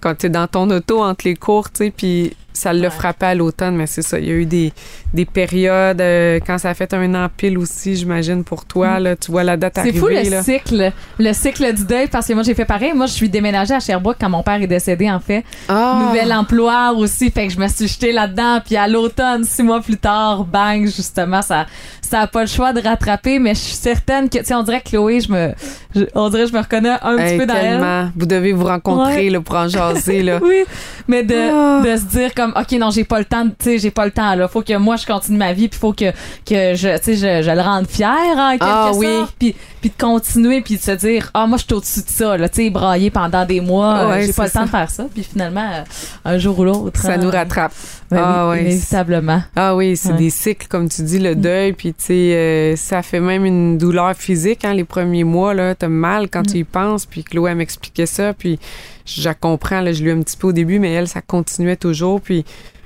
quand t'es dans ton auto entre les cours, tu sais, puis ça l'a Ouais. frappé à l'automne, mais c'est ça. Il y a eu des, des périodes, euh, quand ça a fait un an pile aussi, j'imagine, pour toi, là, tu vois la date C'est arriver. fou le là. cycle, le cycle du deuil parce que moi j'ai fait pareil. Moi je suis déménagée à Sherbrooke quand mon père est décédé en fait. Ah! Nouvel emploi aussi, fait que je me suis jetée là-dedans. Puis à l'automne, six mois plus tard, bang, justement, ça, ça a pas le choix de rattraper. Mais je suis certaine que, tu sais, on dirait que Chloé, je me, je- on dirait que je me reconnais un petit peu dans elle. Vous devez vous rencontrer Ouais. là, pour en jaser. Là. Oui, mais de, Ah. de se dire comme ok non j'ai pas le temps, tu sais j'ai pas le temps là, faut que moi je continue ma vie puis faut que que je tu sais je, je le rende fier en quelque Ah, sorte, oui. puis puis de continuer puis de se dire ah moi je suis au-dessus de ça là, tu sais brailler pendant des mois, euh, Ouais, j'ai pas le temps ça. de faire ça puis finalement euh, un jour ou l'autre Ça hein, nous rattrape. ben Ah, oui, inévitablement. Ah oui, c'est Ouais. des cycles, comme tu dis, le deuil, puis euh, ça fait même une douleur physique, hein, les premiers mois, là, t'as mal quand tu y penses, puis Chloé, elle m'expliquait ça, puis je la comprends, là, je l'ai eu un petit peu au début, mais elle, ça continuait toujours, puis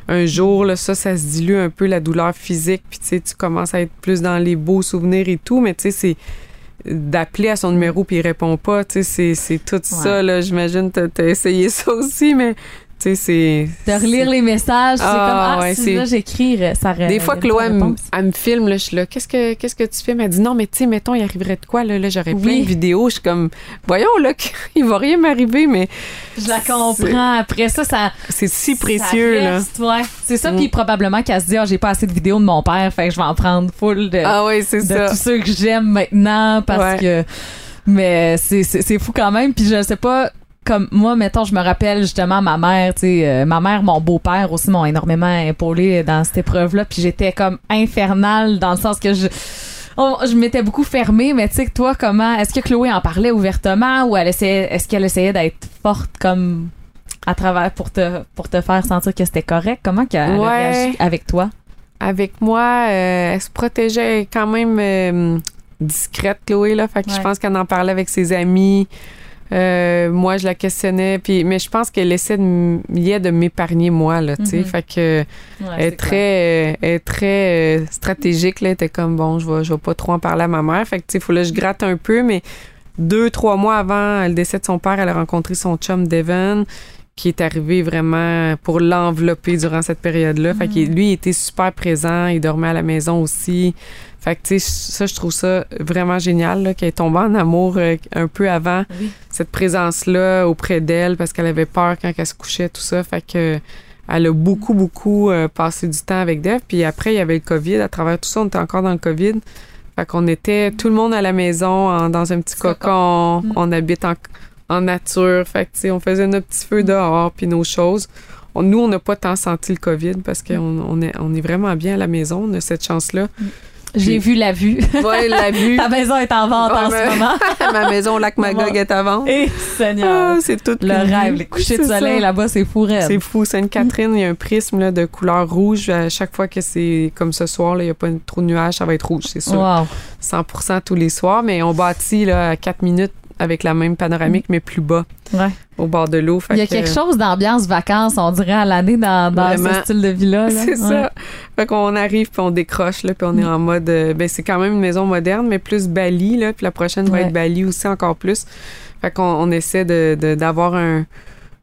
un jour, là, ça, ça se dilue un peu, la douleur physique, puis tu sais, tu commences à être plus dans les beaux souvenirs et tout, mais tu sais, c'est d'appeler à son numéro puis il répond pas, tu sais, c'est- tout ça, là, j'imagine, t'as t'as essayé ça aussi, mais tu sais, c'est... De relire les messages, c'est Ah, comme ah ouais, si là j'écris ça Des fois, Chloé, elle, elle me filme, là, je suis là, qu'est-ce que, qu'est-ce que tu filmes? Elle dit, non, mais tu sais, mettons, il arriverait de quoi, là, là j'aurais plein Oui. de vidéos. Je suis comme, voyons, là, il va rien m'arriver, mais Je la comprends. Après ça, ça, c'est si ça précieux, là. ouais. C'est ça, Mm. puis probablement qu'elle se dit, ah, j'ai pas assez de vidéos de mon père, fait que je vais en prendre full de, Ah oui, c'est de ça. tous ceux que j'aime maintenant parce que. Mais c'est fou quand même. Puis je sais pas, comme moi, mettons, je me rappelle justement ma mère, tu sais, euh, ma mère, mon beau-père aussi m'ont énormément épaulé dans cette épreuve-là. Puis j'étais comme infernale dans le sens que je. on- je m'étais beaucoup fermée, mais tu sais, toi, comment. Est-ce que Chloé en parlait ouvertement ou elle essayait, est-ce qu'elle essayait d'être forte comme à travers pour te, pour te faire sentir que c'était correct? Comment qu'elle a Ouais. réagi avec toi? Avec moi, euh, elle se protégeait quand même euh, discrète, Chloé, là. Fait que je pense qu'elle en parlait avec ses amis. Euh, moi, je la questionnais, puis mais je pense qu'elle essaie de, de m'épargner moi là, tu sais, Mhm. fait que elle est très, euh, elle est très euh, stratégique là. Elle était comme bon, je vais, je vais pas trop en parler à ma mère. Fait que tu sais, faut là je gratte un peu, mais deux, trois mois avant le décès de son père, elle a rencontré son chum Devon, qui est arrivé vraiment pour l'envelopper durant cette période-là. Fait que lui, il était super présent, il dormait à la maison aussi. Fait que tu sais, ça, je trouve ça vraiment génial là, qu'elle est tombée en amour euh, un peu avant Oui. cette présence-là auprès d'elle parce qu'elle avait peur quand elle se couchait, tout ça. Fait que elle a beaucoup, beaucoup euh, passé du temps avec Dev. Puis après, il y avait le COVID. À travers tout ça, on était encore dans le COVID. Fait qu'on était tout le monde à la maison, en- dans un petit Petit cocon. Mm. On habite en, en nature. Fait que, tu sais, on faisait nos petits feux dehors, puis nos choses. On- nous, on n'a pas tant senti le COVID parce qu'on on est, on est vraiment bien à la maison. On a cette chance-là. J'ai vu la vue. Ouais, la vue. Ta maison est en vente Ouais, en mais- ce moment. Ma maison au lac Magog est à vendre. Et Seigneur. Ah, c'est tout le rêve, les couchers de soleil là-bas, c'est fou raide. C'est fou. Sainte-Catherine, il y a un prisme là, de couleur rouge. À chaque fois que c'est comme ce soir, il n'y a pas trop de nuages, ça va être rouge, c'est sûr. Wow. 100% tous les soirs. Mais on bâtit là, à 4 minutes avec la même panoramique, mais plus bas, Ouais. au bord de l'eau. Il y a que- quelque chose d'ambiance vacances, on dirait, à l'année dans, dans ce style de vie-là. là. C'est Ouais. ça. Fait qu'on arrive puis on décroche là puis on est en mode euh, ben c'est quand même une maison moderne mais plus Bali là puis la prochaine va Ouais. être Bali aussi encore plus. Fait qu'on on essaie de de- d'avoir un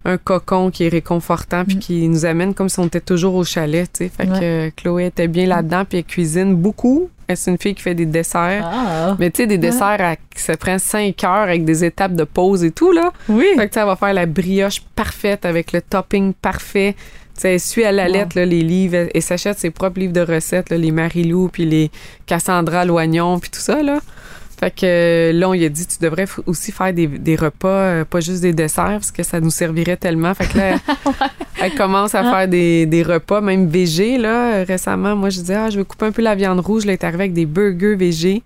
un cocon qui est réconfortant puis Mm. qui nous amène comme si on était toujours au chalet, tu sais. Fait Ouais. que Chloé était bien là-dedans puis elle cuisine beaucoup. Elle, C'est une fille qui fait des desserts. Ah. Mais tu sais, des desserts à, qui ça prend 5 heures avec des étapes de pause et tout, là. Oui. Fait que elle va faire la brioche parfaite avec le topping parfait. Tu sais, elle suit à la Wow. lettre là, les livres elle s'achète ses propres livres de recettes, là, les Marilou puis les Cassandra Loignon puis tout ça là. Fait que là on lui a dit tu devrais aussi faire des, des repas euh, pas juste des desserts parce que ça nous servirait tellement. Fait que là elle, elle commence à faire des, des repas même végé là récemment. Moi je dis ah je veux couper un peu la viande rouge, là elle est arrivée avec des burgers végé.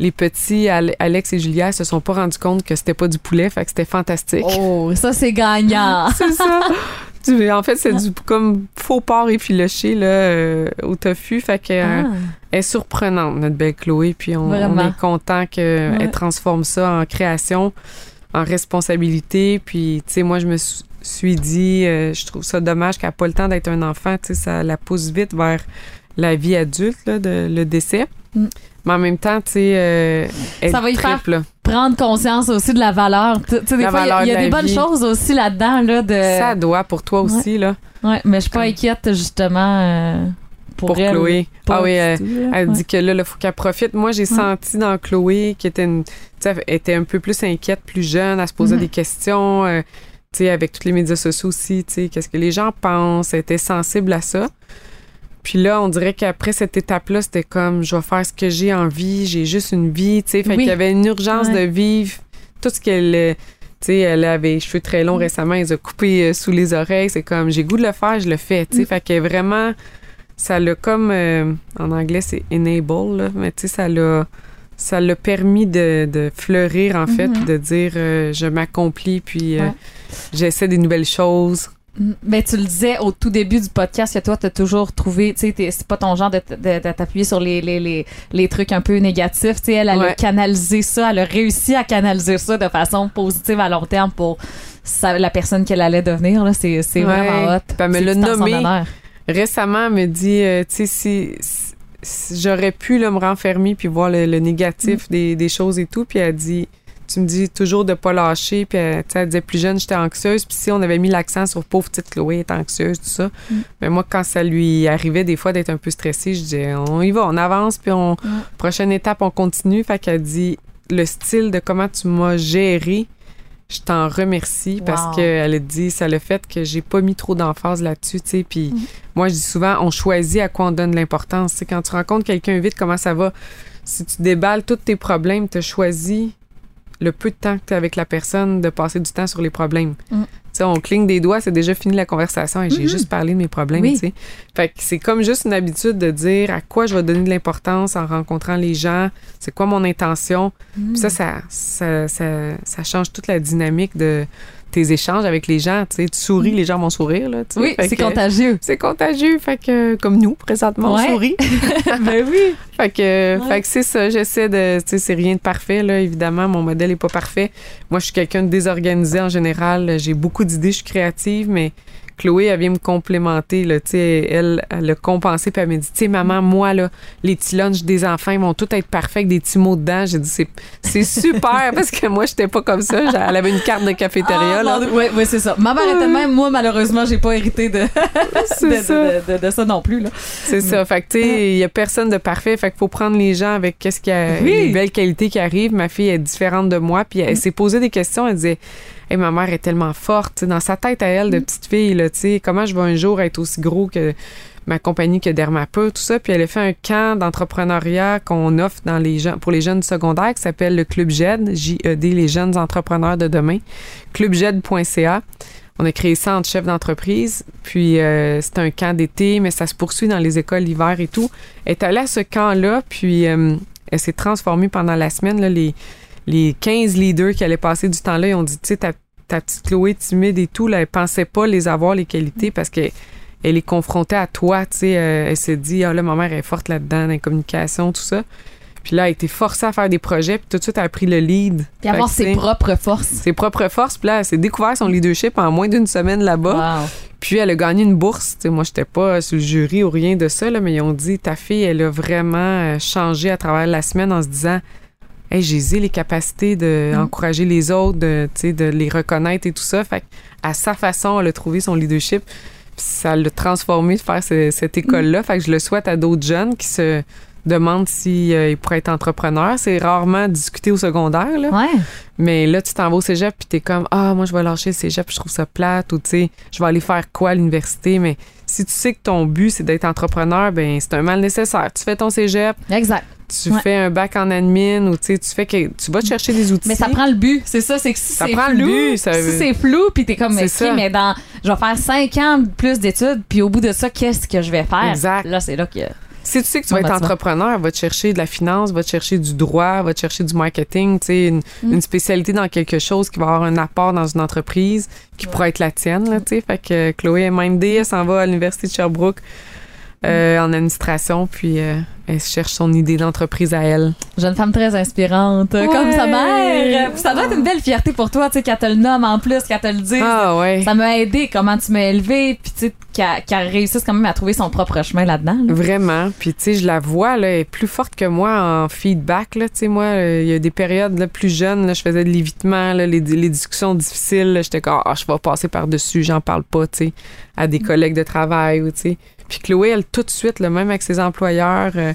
Les petits Ale- Alex et Julia se sont pas rendus compte que c'était pas du poulet, fait que c'était fantastique. Oh, ça, c'est gagnant. C'est ça. Du- en fait, c'est du comme faux porc effiloché là, euh, au tofu. Fait que euh, Ah. elle est surprenante, notre belle Chloé. Puis on, est content qu'elle Ouais. transforme ça en création, en responsabilité. Puis, tu sais, moi, je me suis- dit, euh, je trouve ça dommage qu'elle n'a pas le temps d'être un enfant. Tu sais, ça la pousse vite vers la vie adulte, là, de, le décès. Mm. Mais en même temps, tu sais, euh, elle Ça va y trippe, là. Prendre conscience aussi de la valeur. Tu sais, des La fois, il y a- y des bonnes vie. choses aussi là-dedans, là, de. Ça doit pour toi aussi, là, Ouais, mais je suis pas inquiète, justement, euh, pour, pour elle. Chloé. Ah oui, elle, Ouais. dit que là, il faut qu'elle profite. Moi, j'ai senti dans Chloé qu'elle était, une, était un peu plus inquiète, plus jeune, elle se posait Mhm. des questions, euh, avec tous les médias sociaux aussi, qu'est-ce que les gens pensent, elle était sensible à ça. Puis là, on dirait qu'après cette étape-là, c'était comme, je vais faire ce que j'ai envie, j'ai juste une vie, tu sais, fait Oui. qu'il y avait une urgence Ouais. de vivre tout ce qu'elle... euh, Tu sais, elle avait les cheveux très longs récemment, elle les a coupés euh, sous les oreilles. C'est comme, j'ai goût de le faire, je le fais. Tu sais, Mm. fait que vraiment, ça l'a comme, euh, en anglais, c'est enable, là, mais tu sais, ça l'a, ça l'a permis de, de fleurir, en fait, Mhm. puis de dire, euh, je m'accomplis, puis euh, Ouais. j'essaie des nouvelles choses. Mais tu le disais au tout début du podcast que toi, t'as toujours trouvé, tu sais, c'est pas ton genre de, de- de t'appuyer sur les, les, les, les trucs un peu négatifs. Tu sais, elle, elle a canalisé ça, elle a réussi à canaliser ça de façon positive à long terme pour sa- la personne qu'elle allait devenir. Là, c'est, c'est Ouais. vraiment hot. Elle me l'a nommé. Récemment, elle me dit, euh, tu sais, si, si- si j'aurais pu là, me renfermer puis voir le, le négatif des, des choses et tout, puis elle dit, tu me dis toujours de pas lâcher, puis tu sais, elle disait plus jeune, j'étais anxieuse, puis si on avait mis l'accent sur pauvre petite Chloé est anxieuse, tout ça, Mm. mais moi, quand ça lui arrivait des fois d'être un peu stressée, je disais, on y va, on avance, puis on, prochaine étape, on continue, fait qu'elle dit, le style de comment tu m'as géré, je t'en remercie parce qu'elle a dit ça le fait que j'ai pas mis trop d'emphase là-dessus, tu sais. Puis moi, je dis souvent, on choisit à quoi on donne l'importance. Sais, quand tu rencontres quelqu'un vite, comment ça va? Si tu déballes tous tes problèmes, tu as choisi le peu de temps que tu avec la personne de passer du temps sur les problèmes. Mm. Tu sais, on cligne des doigts, c'est déjà fini la conversation et j'ai Mhm. juste parlé de mes problèmes, Oui. tu sais. Fait que c'est comme juste une habitude de dire à quoi je vais donner de l'importance en rencontrant les gens, c'est quoi mon intention. Puis ça, ça, ça, ça, ça change toute la dynamique de tes échanges avec les gens. Tu sais, tu souris, les gens vont sourire. Là, tu. Oui, c'est contagieux. C'est contagieux. Fait que, comme nous, présentement, Ouais. on sourit. ben oui. Fait que, Ouais. fait que c'est ça. J'essaie de. Tu sais, c'est rien de parfait, là. Évidemment, mon modèle est pas parfait. Moi, je suis quelqu'un de désorganisé en général. J'ai beaucoup d'idées, je suis créative, mais Chloé, elle vient me complémenter, là. Tu sais, elle, elle a compensé, puis elle m'a dit, tu sais, maman, moi, là, les petits lunchs des enfants, ils vont tous être parfaits avec des petits mots dedans. J'ai dit, c'est, super, parce que moi, j'étais pas comme ça. Elle avait une carte de cafétéria, là. Oui, oui, c'est ça. Ma mère était même. Moi, malheureusement, j'ai pas hérité de, de, ça. de- de- de ça non plus. Là. C'est ça. Fait que, tu sais, il y a personne de parfait. Fait qu'il faut prendre les gens avec qu'est-ce qu'il y a, Oui. les belles qualités qui arrivent. Ma fille est différente de moi. Puis elle s'est posé des questions. Elle disait, Hey, ma mère est tellement forte. Dans sa tête à elle, de petite fille, là, tu sais, comment je vais un jour être aussi gros que ma compagnie que Dermape, tout ça. Puis elle a fait un camp d'entrepreneuriat qu'on offre dans les gens, pour les jeunes du secondaire qui s'appelle le Club JED, J-E-D, les jeunes entrepreneurs de demain. clubjed.ca. On a créé ça entre chefs d'entreprise. Puis euh, c'est un camp d'été, mais ça se poursuit dans les écoles l'hiver et tout. Elle est allée à ce camp-là, puis euh, elle s'est transformée pendant la semaine. Là, les, les 15 leaders qui allaient passer du temps là, ils ont dit, tu sais, ta, ta petite Chloé timide et tout, là, elle pensait pas les avoir, les qualités, parce que elle est confrontée à toi, tu sais. euh, elle s'est dit, ah là, ma mère est forte là-dedans, dans la communication, tout ça. Puis là, elle a été forcée à faire des projets, puis tout de suite, elle a pris le lead. Puis avoir ses propres forces. ses propres forces. Puis là, elle s'est découvert son leadership en moins d'une semaine là-bas. Wow. Puis elle a gagné une bourse. Tu sais, moi, j'étais pas sur le jury ou rien de ça, là, mais ils ont dit ta fille, elle a vraiment euh, changé à travers la semaine en se disant Hey, j'ai les capacités d'encourager les autres, de, de les reconnaître et tout ça. Fait à sa façon, elle a trouvé son leadership. Puis ça l'a transformé de faire ce- cette école-là. Fait que je le souhaite à d'autres jeunes qui se demandent s'ils pourraient être entrepreneurs. C'est rarement discuté au secondaire. Là. Ouais. Mais là, tu t'en vas au cégep, puis t'es comme, ah, moi, je vais lâcher le cégep, je trouve ça plate, ou tu sais, je vais aller faire quoi à l'université. Mais si tu sais que ton but, c'est d'être entrepreneur, ben c'est un mal nécessaire. Tu fais ton cégep, Exact. Tu Ouais. fais un bac en admin, ou tu fais que tu vas te chercher des outils. Mais ça prend le but. C'est ça, c'est que si Ça c'est prend le flou, but, ça si c'est flou, puis t'es comme, ok, mais dans, je vais faire cinq ans plus d'études, puis au bout de ça, qu'est-ce que je vais faire? Exact. Là, c'est là que. Si tu sais que tu vas être vas- entrepreneur, va te chercher de la finance, va te chercher du droit, va te chercher du marketing, tu sais, une, Mm. une spécialité dans quelque chose qui va avoir un apport dans une entreprise qui pourra être la tienne, là, tu sais. Fait que Chloé mindée, elle s'en va à l'Université de Sherbrooke euh, en administration, puis euh, elle cherche son idée d'entreprise à elle. Jeune femme très inspirante, comme sa mère. Ça doit être une belle fierté pour toi, tu sais, qu'elle te le nomme en plus, qu'elle te le dise. Ah ouais. Ça m'a aidé, comment tu m'as élevé, puis tu sais, qu'elle réussisse quand même à trouver son propre chemin là-dedans. là. Vraiment. Puis, tu sais, je la vois, là, elle est plus forte que moi en feedback, là. Tu sais, moi, euh, il y a des périodes, là, plus jeunes, là, je faisais de l'évitement, les, les discussions difficiles, j'étais comme, ah, je vais passer par-dessus, j'en parle pas, tu sais, à des collègues de travail, ou, tu sais. Puis Chloé, elle, tout de suite, là, même avec ses employeurs, euh,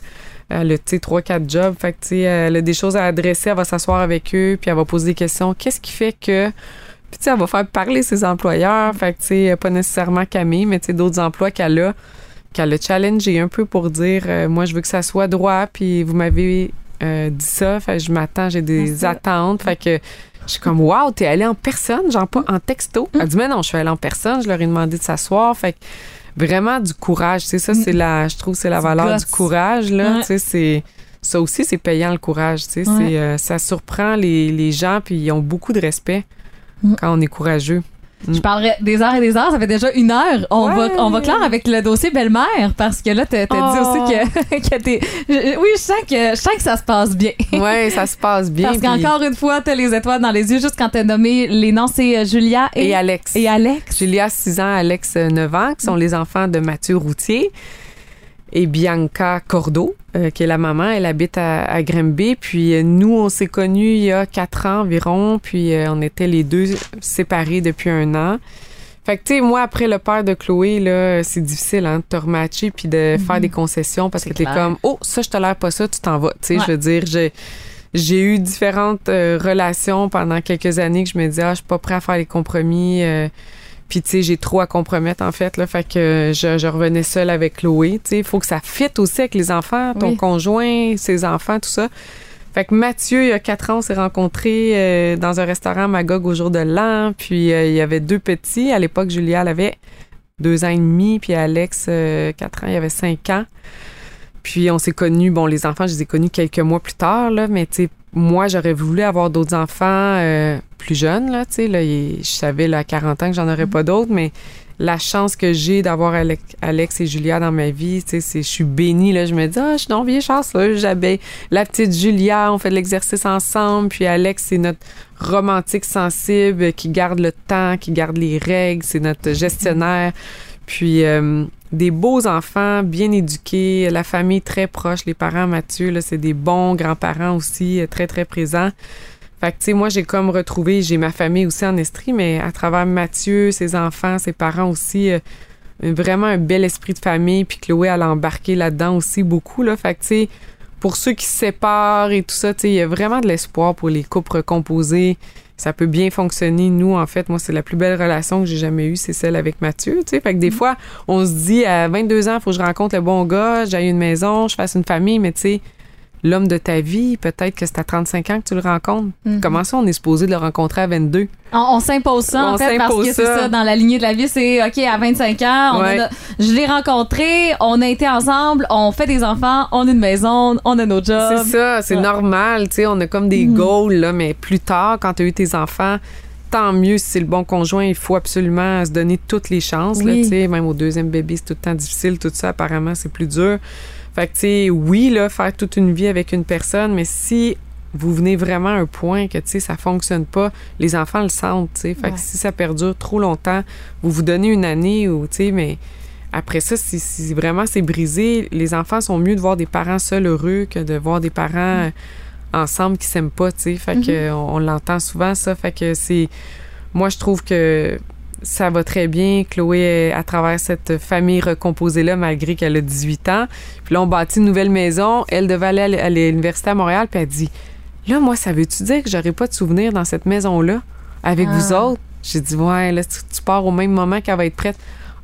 elle a, tu sais, trois, quatre jobs. Fait que, tu sais, elle a des choses à adresser, elle va s'asseoir avec eux, puis elle va poser des questions. Qu'est-ce qui fait que... Puis, tu sais, elle va faire parler ses employeurs. Fait que, tu sais, pas nécessairement Camille, mais, tu sais, d'autres emplois qu'elle a, qu'elle a challengé un peu pour dire, euh, moi, je veux que ça soit droit, puis vous m'avez euh, dit ça, fait que je m'attends, j'ai des attentes. Fait que je suis comme, wow, t'es allée en personne, genre pas en texto. Elle dit, mais non, je suis allée en personne, je leur ai demandé de s'asseoir. Fait que vraiment du courage, tu sais, ça, c'est la, je trouve, que c'est la valeur du courage, là. Ouais. Tu sais, c'est, ça aussi, c'est payant le courage, tu sais. Ouais. c'est, euh, ça surprend les, les gens, puis ils ont beaucoup de respect Mm. quand on est courageux. Je parlerais des heures et des heures, ça fait déjà une heure. On, Ouais. va, on va clore avec le dossier belle-mère, parce que là, t'as t'as dit Oh. aussi que, que t'es... Oui, je sens que, je sens que ça se passe bien. Ouais, ça se passe bien. Parce puis- qu'encore une fois, t'as les étoiles dans les yeux. Juste quand t'as nommé les noms, c'est euh, Julia et, Et Alex. et Alex. Julia, 6 ans, Alex, euh, 9 ans, qui sont les enfants de Mathieu Routier. Et Bianca Cordeau, euh, qui est la maman, elle habite à, à Grimby. Puis euh, nous, on s'est connus il y a quatre ans environ. Puis euh, on était les deux séparés depuis un an. Fait que, tu sais, moi, après le père de Chloé, là, c'est difficile, hein, de te rematcher puis de faire des concessions parce que t'es comme, oh, ça, je tolère pas ça, tu t'en vas. Tu sais, Ouais. je veux dire, j'ai, j'ai eu différentes euh, relations pendant quelques années que je me disais, ah, je suis pas prêt à faire les compromis. euh, puis, tu sais, j'ai trop à compromettre, en fait, là. Fait que je, je revenais seule avec Chloé. Tu sais, il faut que ça fitte aussi avec les enfants, ton Oui. conjoint, ses enfants, tout ça. Fait que Mathieu, il y a quatre ans, on s'est rencontrés euh, dans un restaurant Magog au jour de l'an. Puis, euh, il y avait deux petits. À l'époque, Julia, elle avait deux ans et demi. Puis, Alex, euh, quatre ans, il avait cinq ans. Puis, on s'est connus. Bon, les enfants, je les ai connus quelques mois plus tard, là. Mais, tu sais, moi, j'aurais voulu avoir d'autres enfants euh, plus jeunes, là. Tu sais, là, je savais, là, à 40 ans que j'en aurais pas d'autres. Mais la chance que j'ai d'avoir Alex, Alex et Julia dans ma vie, tu sais, c'est, je suis bénie, là. Je me dis, ah, je suis donc bien chanceuse. J'avais la petite Julia, on fait de l'exercice ensemble. Puis Alex, c'est notre romantique sensible qui garde le temps, qui garde les règles. C'est notre gestionnaire. Puis euh, des beaux enfants, bien éduqués, la famille très proche, les parents Mathieu, là, c'est des bons grands-parents aussi, euh, très, très présents. Fait tu sais, moi, j'ai comme retrouvé, j'ai ma famille aussi en Estrie, mais à travers Mathieu, ses enfants, ses parents aussi, euh, vraiment un bel esprit de famille. Puis Chloé, elle a embarqué là-dedans aussi beaucoup, là. Fait tu sais, pour ceux qui se séparent et tout ça, tu sais, il y a vraiment de l'espoir pour les couples recomposés. Ça peut bien fonctionner. Nous, en fait, moi, c'est la plus belle relation que j'ai jamais eue, c'est celle avec Mathieu, tu sais. Fait que des fois, on se dit, à 22 ans, il faut que je rencontre le bon gars, j'aille une maison, je fasse une famille, mais tu sais, l'homme de ta vie, peut-être que c'est à 35 ans que tu le rencontres. Mhm. Comment ça, on est supposé de le rencontrer à 22? On, on s'impose ça, en On fait, parce que c'est ça. dans la lignée de la vie, c'est OK, à 25 ans, on Ouais. je l'ai rencontré, on a été ensemble, on fait des enfants, on a une maison, on a nos jobs. C'est ça, c'est ouais. normal, tu sais, on a comme des Mhm. goals, là, mais plus tard, quand tu as eu tes enfants, tant mieux si c'est le bon conjoint, il faut absolument se donner toutes les chances, là, Oui. tu sais, même au deuxième bébé, c'est tout le temps difficile, tout ça, apparemment, c'est plus dur. Fait que, tu sais, oui, là, faire toute une vie avec une personne, mais si vous venez vraiment à un point que, tu sais, ça fonctionne pas, les enfants le sentent, tu sais. Fait Ouais. que si ça perdure trop longtemps, vous vous donnez une année ou, tu sais, mais après ça, si, si vraiment c'est brisé, les enfants sont mieux de voir des parents seuls heureux que de voir des parents euh, ensemble qui s'aiment pas, tu sais. Fait que on, on l'entend souvent, ça. Fait que c'est... Moi, je trouve que ça va très bien. Chloé, à travers cette famille recomposée-là, malgré qu'elle a 18 ans. Puis là, on bâtit une nouvelle maison. Elle devait aller à l'université à Montréal, puis elle dit Là, moi, ça veut-tu dire que j'aurai pas de souvenirs dans cette maison-là avec Ah. vous autres J'ai dit Ouais, là, tu, tu pars au même moment qu'elle va être prête.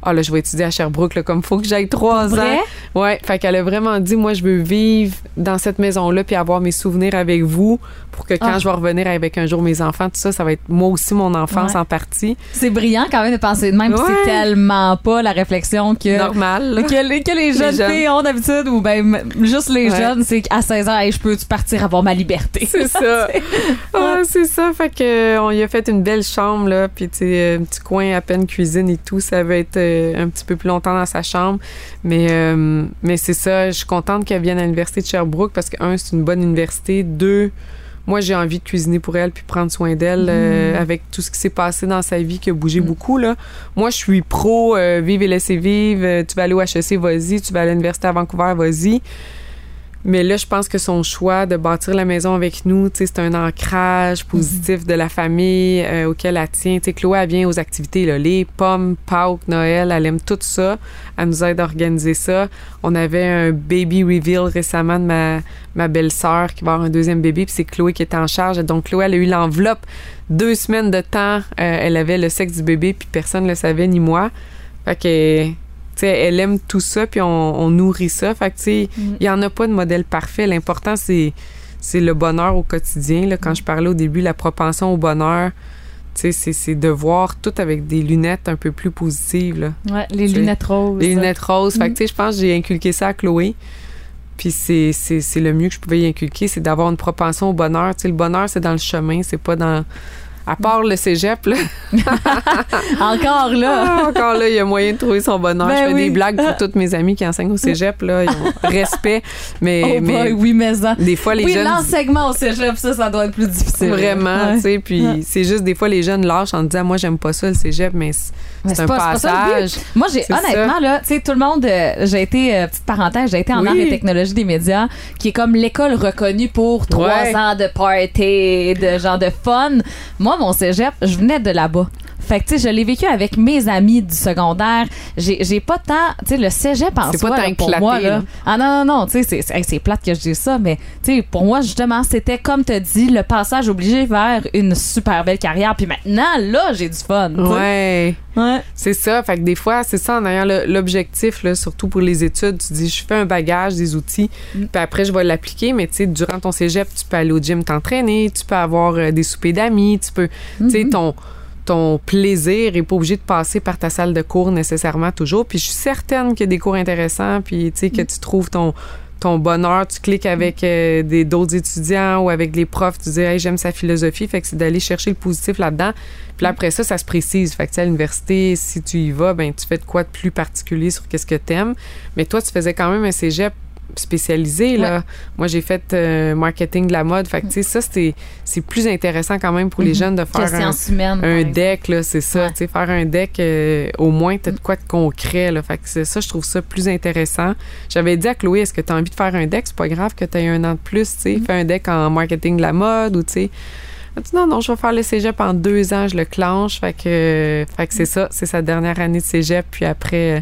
Ah, là, je vais étudier à Sherbrooke, là, comme faut que j'aille trois ans. Ouais, fait qu'elle a vraiment dit, moi, je veux vivre dans cette maison-là puis avoir mes souvenirs avec vous pour que quand Ah. je vais revenir avec un jour mes enfants, tout ça, ça va être moi aussi mon enfance Ouais. en partie. C'est brillant quand même de penser de même, Ouais. c'est tellement pas la réflexion que. Normal. Que les, que les jeunes jeunes. filles ont d'habitude, ou ben juste les Ouais. jeunes, c'est qu'à 16 ans, hey, je peux partir avoir ma liberté? C'est ça. Ah, c'est ça. Fait que euh, on y a fait une belle chambre là, puis tu sais, un petit coin à peine cuisine et tout. Ça va être euh, euh, un petit peu plus longtemps dans sa chambre. Mais, euh, mais c'est ça, je suis contente qu'elle vienne à l'université de Sherbrooke parce que, un, c'est une bonne université. Deux, moi, j'ai envie de cuisiner pour elle puis prendre soin d'elle euh, avec tout ce qui s'est passé dans sa vie qui a bougé beaucoup. Là. Moi, je suis pro, euh, vive et laissez vivre. Euh, tu vas aller au HEC, vas-y. Tu vas à l'université à Vancouver, vas-y. Mais là, je pense que son choix de bâtir la maison avec nous, c'est un ancrage positif de la famille euh, auquel elle tient. Tu sais, Chloé, elle vient aux activités, là, les pommes, Pâques, Noël, elle aime tout ça. Elle nous aide à organiser ça. On avait un baby reveal récemment de ma, ma belle-sœur qui va avoir un deuxième bébé, puis c'est Chloé qui était en charge. Donc, Chloé, elle a eu l'enveloppe. Deux semaines de temps, euh, elle avait le sexe du bébé, puis personne ne le savait, ni moi. Fait que elle aime tout ça, puis on, on nourrit ça. Fait que, tu sais, il y en a pas de modèle parfait. L'important, c'est, c'est le bonheur au quotidien. Là. Quand je parlais au début, la propension au bonheur, tu sais, c'est, c'est de voir tout avec des lunettes un peu plus positives. Là. Ouais, les lunettes roses. Les lunettes roses. Fait que, tu sais, je pense que j'ai inculqué ça à Chloé. Puis c'est, c'est, c'est le mieux que je pouvais y inculquer, c'est d'avoir une propension au bonheur. Tu sais, le bonheur, c'est dans le chemin, c'est pas dans... À part le cégep, là. Encore là. Ah, encore là, il y a moyen de trouver son bonheur. Ben je fais oui. des blagues pour toutes mes amies qui enseignent au cégep, là. Ils ont respect. Mais, oh mais boy, oui, mais ça. des fois, les oui, jeunes. l'enseignement au cégep, ça, ça doit être plus difficile. Vraiment, Ouais. tu sais. Puis c'est juste des fois, les jeunes lâchent en disant, moi, j'aime pas ça, le cégep, mais c'est un pas- pas passage. Moi, j'ai honnêtement là, tu sais, tout le monde, euh, j'ai été euh, petite parenthèse, j'ai été en Oui. arts et technologies des médias, qui est comme l'école reconnue pour trois ans de party, de genre de fun. Moi, mon cégep, je venais de là-bas. Fait que, tu sais, je l'ai vécu avec mes amis du secondaire. J'ai pas tant. Tu sais, le cégep en C'est soi, pas tant là, pour moi, là. là. Ah non, non, non, tu sais, c'est- c'est plate que je dise ça, mais, tu sais, pour moi, justement, c'était, comme tu dit, le passage obligé vers une super belle carrière. Puis maintenant, là, j'ai du fun. tu sais. Ouais. Ouais. C'est ça. Fait que des fois, c'est ça en ayant l'objectif, là, surtout pour les études. Tu dis, je fais un bagage, des outils, Mm. puis après, je vais l'appliquer. Mais tu sais, durant ton cégep, tu peux aller au gym t'entraîner, tu peux avoir euh, des soupers d'amis, tu peux. Tu sais, ton, ton plaisir est pas obligé de passer par ta salle de cours nécessairement toujours. Puis je suis certaine qu'il y a des cours intéressants, puis tu sais, que tu trouves ton ton bonheur, tu cliques avec euh, des d'autres étudiants ou avec les profs, tu dis hey, j'aime sa philosophie, fait que c'est d'aller chercher le positif là-dedans. Puis là, après ça, ça se précise. Fait que tu sais, à l'université, si tu y vas, ben tu fais de quoi de plus particulier sur qu'est-ce que t'aimes. Mais toi, tu faisais quand même un cégep spécialisé là. Moi, j'ai fait euh, marketing de la mode. Fait que tu sais, ça c'est plus intéressant quand même pour les jeunes de faire un, par un deck là, c'est ça. Ouais. Tu sais, faire un deck, euh, au moins t'as de quoi de concret là. Fait que c'est ça, je trouve ça plus intéressant. J'avais dit à Chloé, est-ce que tu as envie de faire un deck? C'est pas grave que tu aies un an de plus, tu sais, fais un deck en marketing de la mode ou tu sais. Non, non, je vais faire le cégep en deux ans, je le clenche. Fait que, fait que c'est ça, c'est sa dernière année de cégep. Puis après, euh,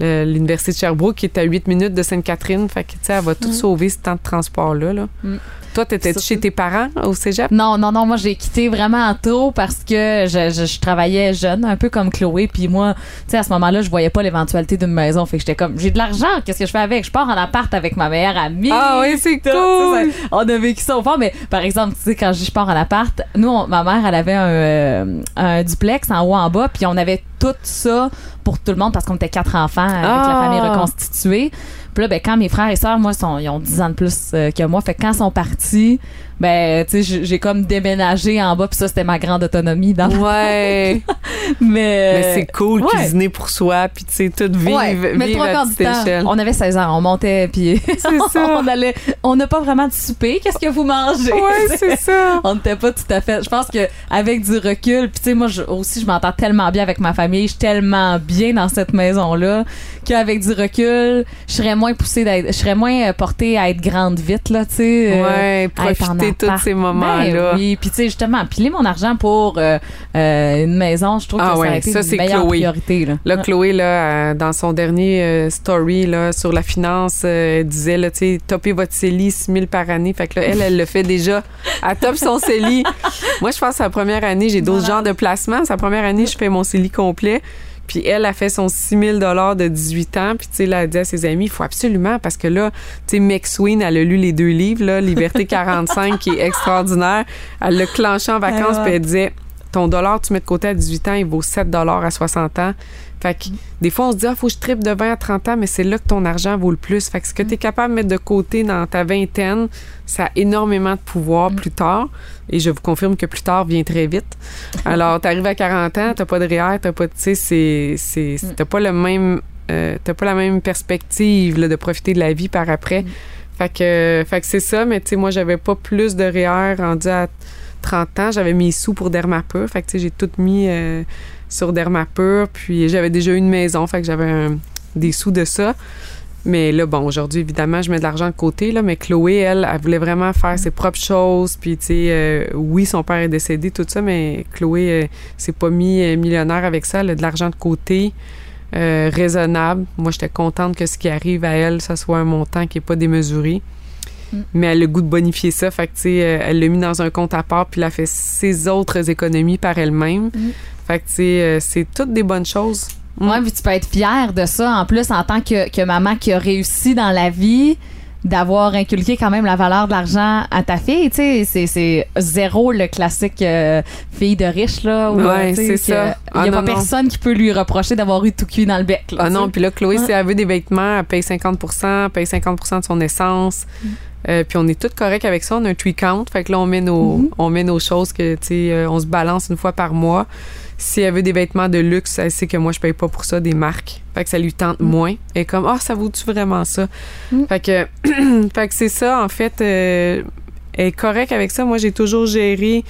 l'Université de Sherbrooke qui est à 8 minutes de Sainte-Catherine. Fait que, tu sais, elle va tout sauver ce temps de transport-là. Là. Mm. Toi, t'étais chez tes parents au cégep? Non, non, non, moi j'ai quitté vraiment tôt parce que je, je, je travaillais jeune, un peu comme Chloé, puis moi, tu sais, à ce moment-là, je voyais pas l'éventualité d'une maison, fait que j'étais comme, j'ai de l'argent, qu'est-ce que je fais avec? Je pars en appart avec ma meilleure amie. Ah oui, c'est cool! ça- on a vécu ça au fond, mais par exemple, tu sais, quand je dis je pars en appart, nous, on- ma mère, elle avait un, euh, un duplex en haut, en bas, puis on avait tout ça pour tout le monde parce qu'on était quatre enfants avec la Ah! famille reconstituée. Puis là, ben, quand mes frères et sœurs, moi, sont, ils ont 10 ans de plus euh, que moi, fait que quand ils sont partis, ben, tu sais, j'ai- comme déménagé en bas, puis ça, c'était ma grande autonomie dans Ouais, Mais, mais c'est cool ouais. cuisiner pour soi, puis tu sais, tout vivre, Ouais, mais trois à quarts du petite temps, échelle. on avait 16 ans, on montait, puis on allait, on n'a pas vraiment de souper. Qu'est-ce que vous mangez? Ouais, c'est ça. on n'était pas tout à fait. Je pense que avec du recul, puis tu sais, moi je- aussi, je m'entends tellement bien avec ma famille, je suis tellement bien dans cette maison-là qu'avec du recul, je serais moins poussée, d'être- je serais moins euh, portée à être grande vite là, tu sais. euh, Ouais, à profiter tous ces moments-là. Ben oui, puis tu sais justement, piler mon argent pour euh, euh, une maison, je trouve Ah que ça ouais, ça, une c'est meilleure Chloé. priorité là. Là, Chloé, là, dans son dernier story là, sur la finance, elle disait, là, tu sais, topez votre CELI 6 000 par année. Fait que là, elle, elle le fait déjà. Elle top son CELI. Moi, je pense que sa première année, j'ai d'autres genres de placements. Sa première année, je fais mon CELI complet. Puis elle a fait son 6 000 de 18 ans. Puis, tu sais, là, elle dit à ses amis, il faut absolument, parce que là, tu sais, McSween, elle a lu les deux livres, là, Liberté 45, qui est extraordinaire. Elle l'a clenché en vacances, Ah ouais. puis elle disait, ton dollar, tu mets de côté à 18 ans, il vaut 7 à 60 ans. Fait que des fois, on se dit, ah, faut que je tripe de 20 à 30 ans, mais c'est là que ton argent vaut le plus. Fait que ce que tu es capable de mettre de côté dans ta vingtaine, ça a énormément de pouvoir plus tard. Et je vous confirme que plus tard vient très vite. Alors, tu arrives à 40 ans, t'as pas de REER, t'as pas, tu sais, c'est, c'est, t'as pas le même, euh, t'as pas la même perspective là, de profiter de la vie par après. Fait que, fait que c'est ça, mais tu sais, moi, j'avais pas plus de REER rendu à 30 ans. J'avais mis sous pour Dermapur. Fait que, tu sais, j'ai tout mis euh, sur Dermapur. Puis j'avais déjà une maison. Fait que j'avais des sous de ça. Mais là, bon, aujourd'hui, évidemment, je mets de l'argent de côté, là, mais Chloé, elle, elle voulait vraiment faire ses propres choses. Puis, tu sais, euh, oui, son père est décédé, tout ça, mais Chloé euh, s'est pas mis euh, millionnaire avec ça. Elle a de l'argent de côté, euh, raisonnable. Moi, j'étais contente que ce qui arrive à elle, ça soit un montant qui n'est pas démesuré. Mais elle a le goût de bonifier ça. Fait que, tu sais, elle l'a mis dans un compte à part, puis elle a fait ses autres économies par elle-même. Fait que, euh, c'est toutes des bonnes choses. Mm. Ouais, puis tu peux être fière de ça en plus en tant que, que maman qui a réussi dans la vie d'avoir inculqué quand même la valeur de l'argent à ta fille, tu sais, c'est, zéro le classique euh, fille de riche là. où, Ouais, sais, c'est ça. Il y a Ah, pas non, non. personne qui peut lui reprocher d'avoir eu tout cuit dans le bec. Là, Ah non, puis là, Chloé, Ouais. si elle veut des vêtements, elle paye 50 elle paye 50% de son essence. Mm. Euh, puis on est toutes corrects avec ça. On a un tree count. Fait que là, on met nos, Mm-hmm. on met nos choses que, tu sais, euh, on se balance une fois par mois. Si elle veut des vêtements de luxe, elle sait que moi, je paye pas pour ça des marques. Fait que ça lui tente moins. Elle est comme, ah, ça vaut-tu vraiment ça? Mm. Fait que, fait que c'est ça, en fait. euh, elle est correcte avec ça. Moi, j'ai toujours géré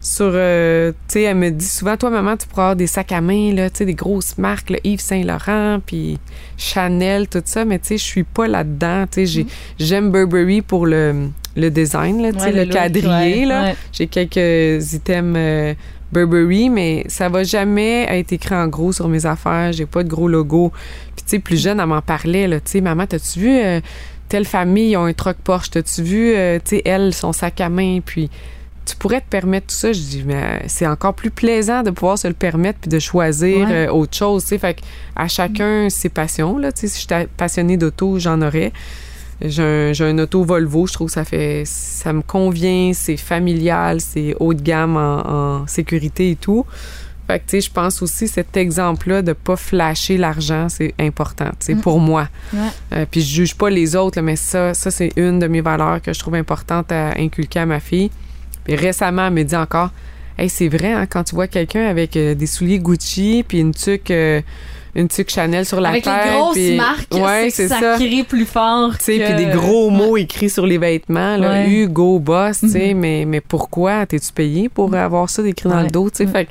sur euh, tu sais elle me dit souvent toi maman tu pourras avoir des sacs à main là tu sais des grosses marques là, Yves Saint Laurent puis Chanel tout ça mais tu sais je suis pas là dedans tu sais j'ai j'aime Burberry pour le le design là tu sais Ouais, le, look, quadrillé ouais, là ouais. j'ai quelques items euh, Burberry mais ça va jamais être écrit en gros sur mes affaires j'ai pas de gros logo puis tu sais plus jeune elle m'en parlait là tu sais maman t'as-tu vu euh, telle famille ils ont un truck Porsche t'as-tu vu euh, tu sais elle son sac à main? Puis tu pourrais te permettre tout ça. Je dis, mais c'est encore plus plaisant de pouvoir se le permettre puis de choisir Ouais. euh, autre chose. tu sais. Fait que à chacun ses passions. Là, tu sais. si j'étais passionnée d'auto, j'en aurais. J'ai un, j'ai un auto Volvo, je trouve que ça fait ça me convient, c'est familial, c'est haut de gamme en, en sécurité et tout. Fait que tu sais, je pense aussi cet exemple-là de pas flasher l'argent, c'est important, tu sais, pour moi. Ouais. Euh, puis je juge pas les autres, là, mais ça, ça c'est une de mes valeurs que je trouve importante à inculquer à ma fille. Puis récemment, elle me dit encore, hey, c'est vrai, hein, quand tu vois quelqu'un avec euh, des souliers Gucci puis une tuque, euh, une tuque Chanel sur la Avec tête, les grosses marques, ouais, c'est ça. ça crie plus fort. Tu sais, que- puis des gros mots écrits sur les vêtements, là, Ouais. Hugo Boss, tu sais, mais, mais pourquoi? T'es-tu payé pour avoir ça écrit dans le dos, tu sais, fait, que-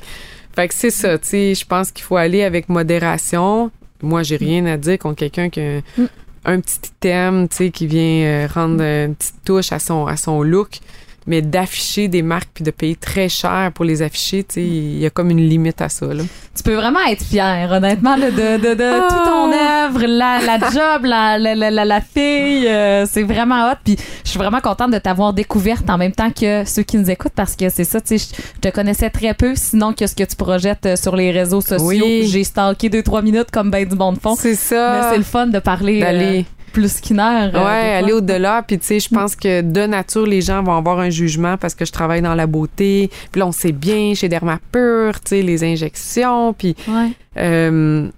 fait que c'est ça, tu sais, je pense qu'il faut aller avec modération. Moi, j'ai rien à dire contre quelqu'un qui a Mm. un petit item, tu sais, qui vient euh, rendre une petite touche à son, à son look, mais d'afficher des marques puis de payer très cher pour les afficher, tu sais, il y a comme une limite à ça, là. Tu peux vraiment être fière, honnêtement, là, de, de, de Ah. tout ton œuvre, la, la job, la, la, la, la, fille. euh, c'est vraiment hot. Puis je suis vraiment contente de t'avoir découverte en même temps que ceux qui nous écoutent parce que c'est ça, tu sais, je te connaissais très peu, sinon que ce que tu projettes euh, sur les réseaux sociaux. Oui. J'ai stalké deux, trois minutes comme ben du bon de fond. C'est Mais ça. c'est le fun de parler euh, plus qu'une heure. euh, Ouais, aller au-delà. Puis, tu sais, je pense que de nature, les gens vont avoir un jugement parce que je travaille dans la beauté. Puis là, on sait bien chez Dermapur, tu sais, les injections. Puis, Ouais. euh,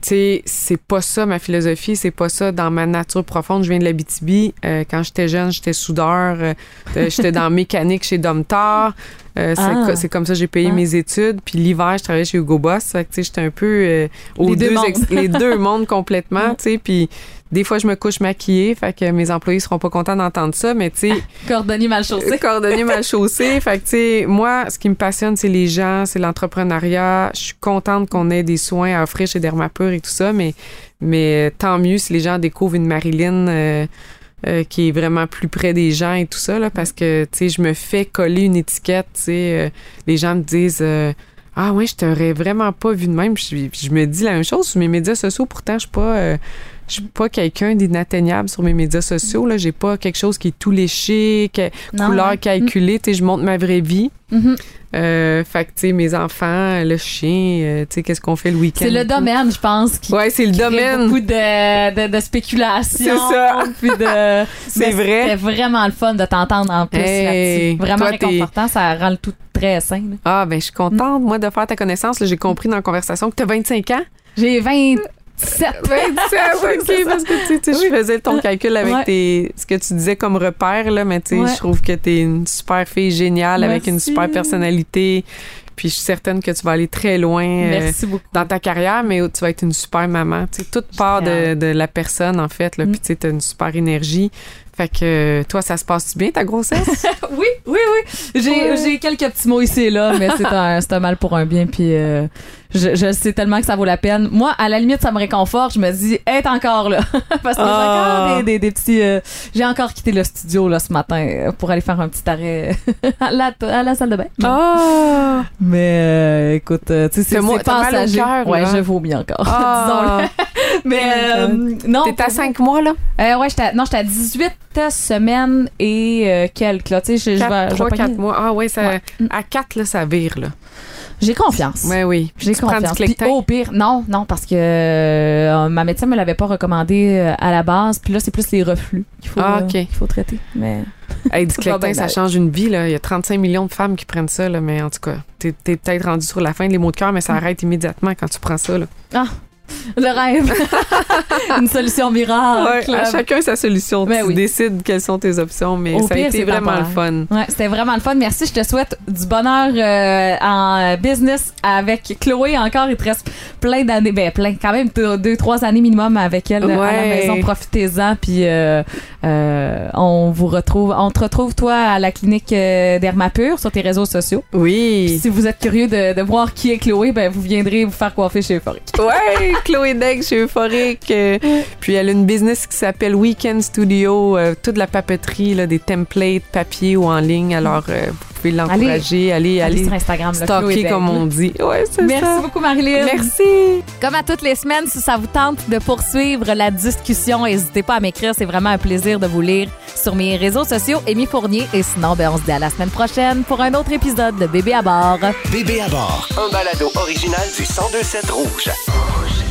tu sais, c'est pas ça ma philosophie, c'est pas ça dans ma nature profonde. Je viens de l'Abitibi. Euh, quand j'étais jeune, j'étais soudeur. euh, j'étais dans mécanique chez Domtar. Euh, c'est, Ah. c'est comme ça que j'ai payé Ah. mes études. Puis l'hiver, je travaillais chez Hugo Boss. Fait que, tu sais, j'étais un peu aux Les deux mondes. les deux mondes complètement, tu sais. Puis des fois, je me couche maquillée. Fait que mes employés seront pas contents d'entendre ça. Mais, tu sais, Cordonnier mal chaussé. Cordonnier mal chaussé. Fait que, tu sais, moi, ce qui me passionne, c'est les gens, c'est l'entrepreneuriat. Je suis contente qu'on ait des soins à offrir chez Dermapur et tout ça, mais, mais tant mieux si les gens découvrent une Marilyn euh, euh, qui est vraiment plus près des gens et tout ça, là, parce que, tu sais, je me fais coller une étiquette, tu sais, euh, les gens me disent... euh, ah ouais, je t'aurais vraiment pas vu de même. Je, je me dis la même chose sur mes médias sociaux. Pourtant, je suis pas, euh, je suis pas quelqu'un d'inatteignable sur mes médias sociaux. Là, j'ai pas quelque chose qui est tout léché, que, Non, couleur ouais. calculée. Je montre ma vraie vie. Mhm. Euh, fait que tu sais, mes enfants, le chien, euh, tu sais, qu'est-ce qu'on fait le week-end? C'est le domaine, je pense, qui, Ouais, c'est le domaine. beaucoup de, de, de spéculation. C'est ça. Puis de, C'est vrai. C'était vraiment le fun de t'entendre en plus Hey, là-dessus. Vraiment réconfortant, ça rend le tout très sain. là. Ah, ben, je suis contente, moi, de faire ta connaissance. J'ai compris dans la conversation que tu as 25 ans. J'ai 27. 27, ok, parce que tu sais, tu je faisais ton calcul avec Ouais. tes, ce que tu disais comme repère, là, mais tu sais, Ouais. je trouve que t'es une super fille géniale avec une super personnalité. Puis je suis certaine que tu vas aller très loin euh, Merci dans ta carrière, mais tu vas être une super maman. Tu sais, tout part de, de la personne, en fait. Là, Mm. Puis tu sais, t'as une super énergie. Fait que toi, ça se passe bien, ta grossesse? Oui, oui, oui. J'ai, Ouais. quelques petits mots ici et là, mais c'est un, un mal pour un bien. Puis euh, je, je sais tellement que ça vaut la peine. Moi, à la limite, ça me réconforte. Je me dis, être encore là. Parce que j'ai Ah. encore des, des, des petits. euh, j'ai encore quitté le studio là, ce matin euh, pour aller faire un petit arrêt à, la, à la salle de bain. Ah! Mais euh, écoute, tu sais, c'est, passager. cœur, ouais, là. je vomis encore. Ah! disons-le. Mais euh, non. T'es à 5 mois, là? Ouais, j'étais à, non, j'étais à 18 semaines et quelques. Là, tu sais, je, vais- je vais 3, pogner- 4 mois. Ah ouais, ça, Ouais. à 4, là, ça vire, là. J'ai confiance. Ouais, oui. J'ai tu prends du confiance. Puis au pire, non, non, parce que euh, ma médecin me l'avait pas recommandé euh, à la base. Puis là, c'est plus les reflux qu'il faut, Ah, euh, ok. qu'il faut traiter. Mais Hey, du Clectin, ça change une vie, là. Il y a 35 millions de femmes qui prennent ça, là. Mais en tout cas, t'es, t'es peut-être rendu sur la fin des mots de cœur, mais Mm. ça arrête immédiatement quand tu prends ça, là. Le rêve, une solution miracle. Ouais, à chacun sa solution. Ben tu oui. décides quelles sont tes options, mais Au ça a été vraiment le fun. Ouais, c'était vraiment le fun. Merci. Je te souhaite du bonheur euh, en business avec Chloé. Encore, il te reste plein d'années. Ben, plein. Quand même deux, trois années minimum avec elle à la Ouais. maison. Profitez-en. Puis, euh, euh, on vous retrouve. On te retrouve, toi, à la clinique euh, Dermapur sur tes réseaux sociaux. Puis Oui. si vous êtes curieux de, de voir qui est Chloé, ben, vous viendrez vous faire coiffer chez Euphorique. Ouais, Chloé Degg chez Euphorique. Euh, Puis elle a une business qui s'appelle Weekend Studio, euh, toute la papeterie, là, des templates papier ou en ligne. Alors, euh, vous pouvez l'encourager. Allez, Allez allez, sur Instagram, là, Chloé stalker Degg. comme on dit. Ouais, c'est Merci ça. beaucoup, Marilyn. Merci. Comme à toutes les semaines, si ça vous tente de poursuivre la discussion, n'hésitez pas à m'écrire. C'est vraiment un plaisir de vous lire sur mes réseaux sociaux, Amy Fournier. Et sinon, ben, on se dit à la semaine prochaine pour un autre épisode de Bébé à bord. Bébé à bord. Un balado original du 1027 Rouge.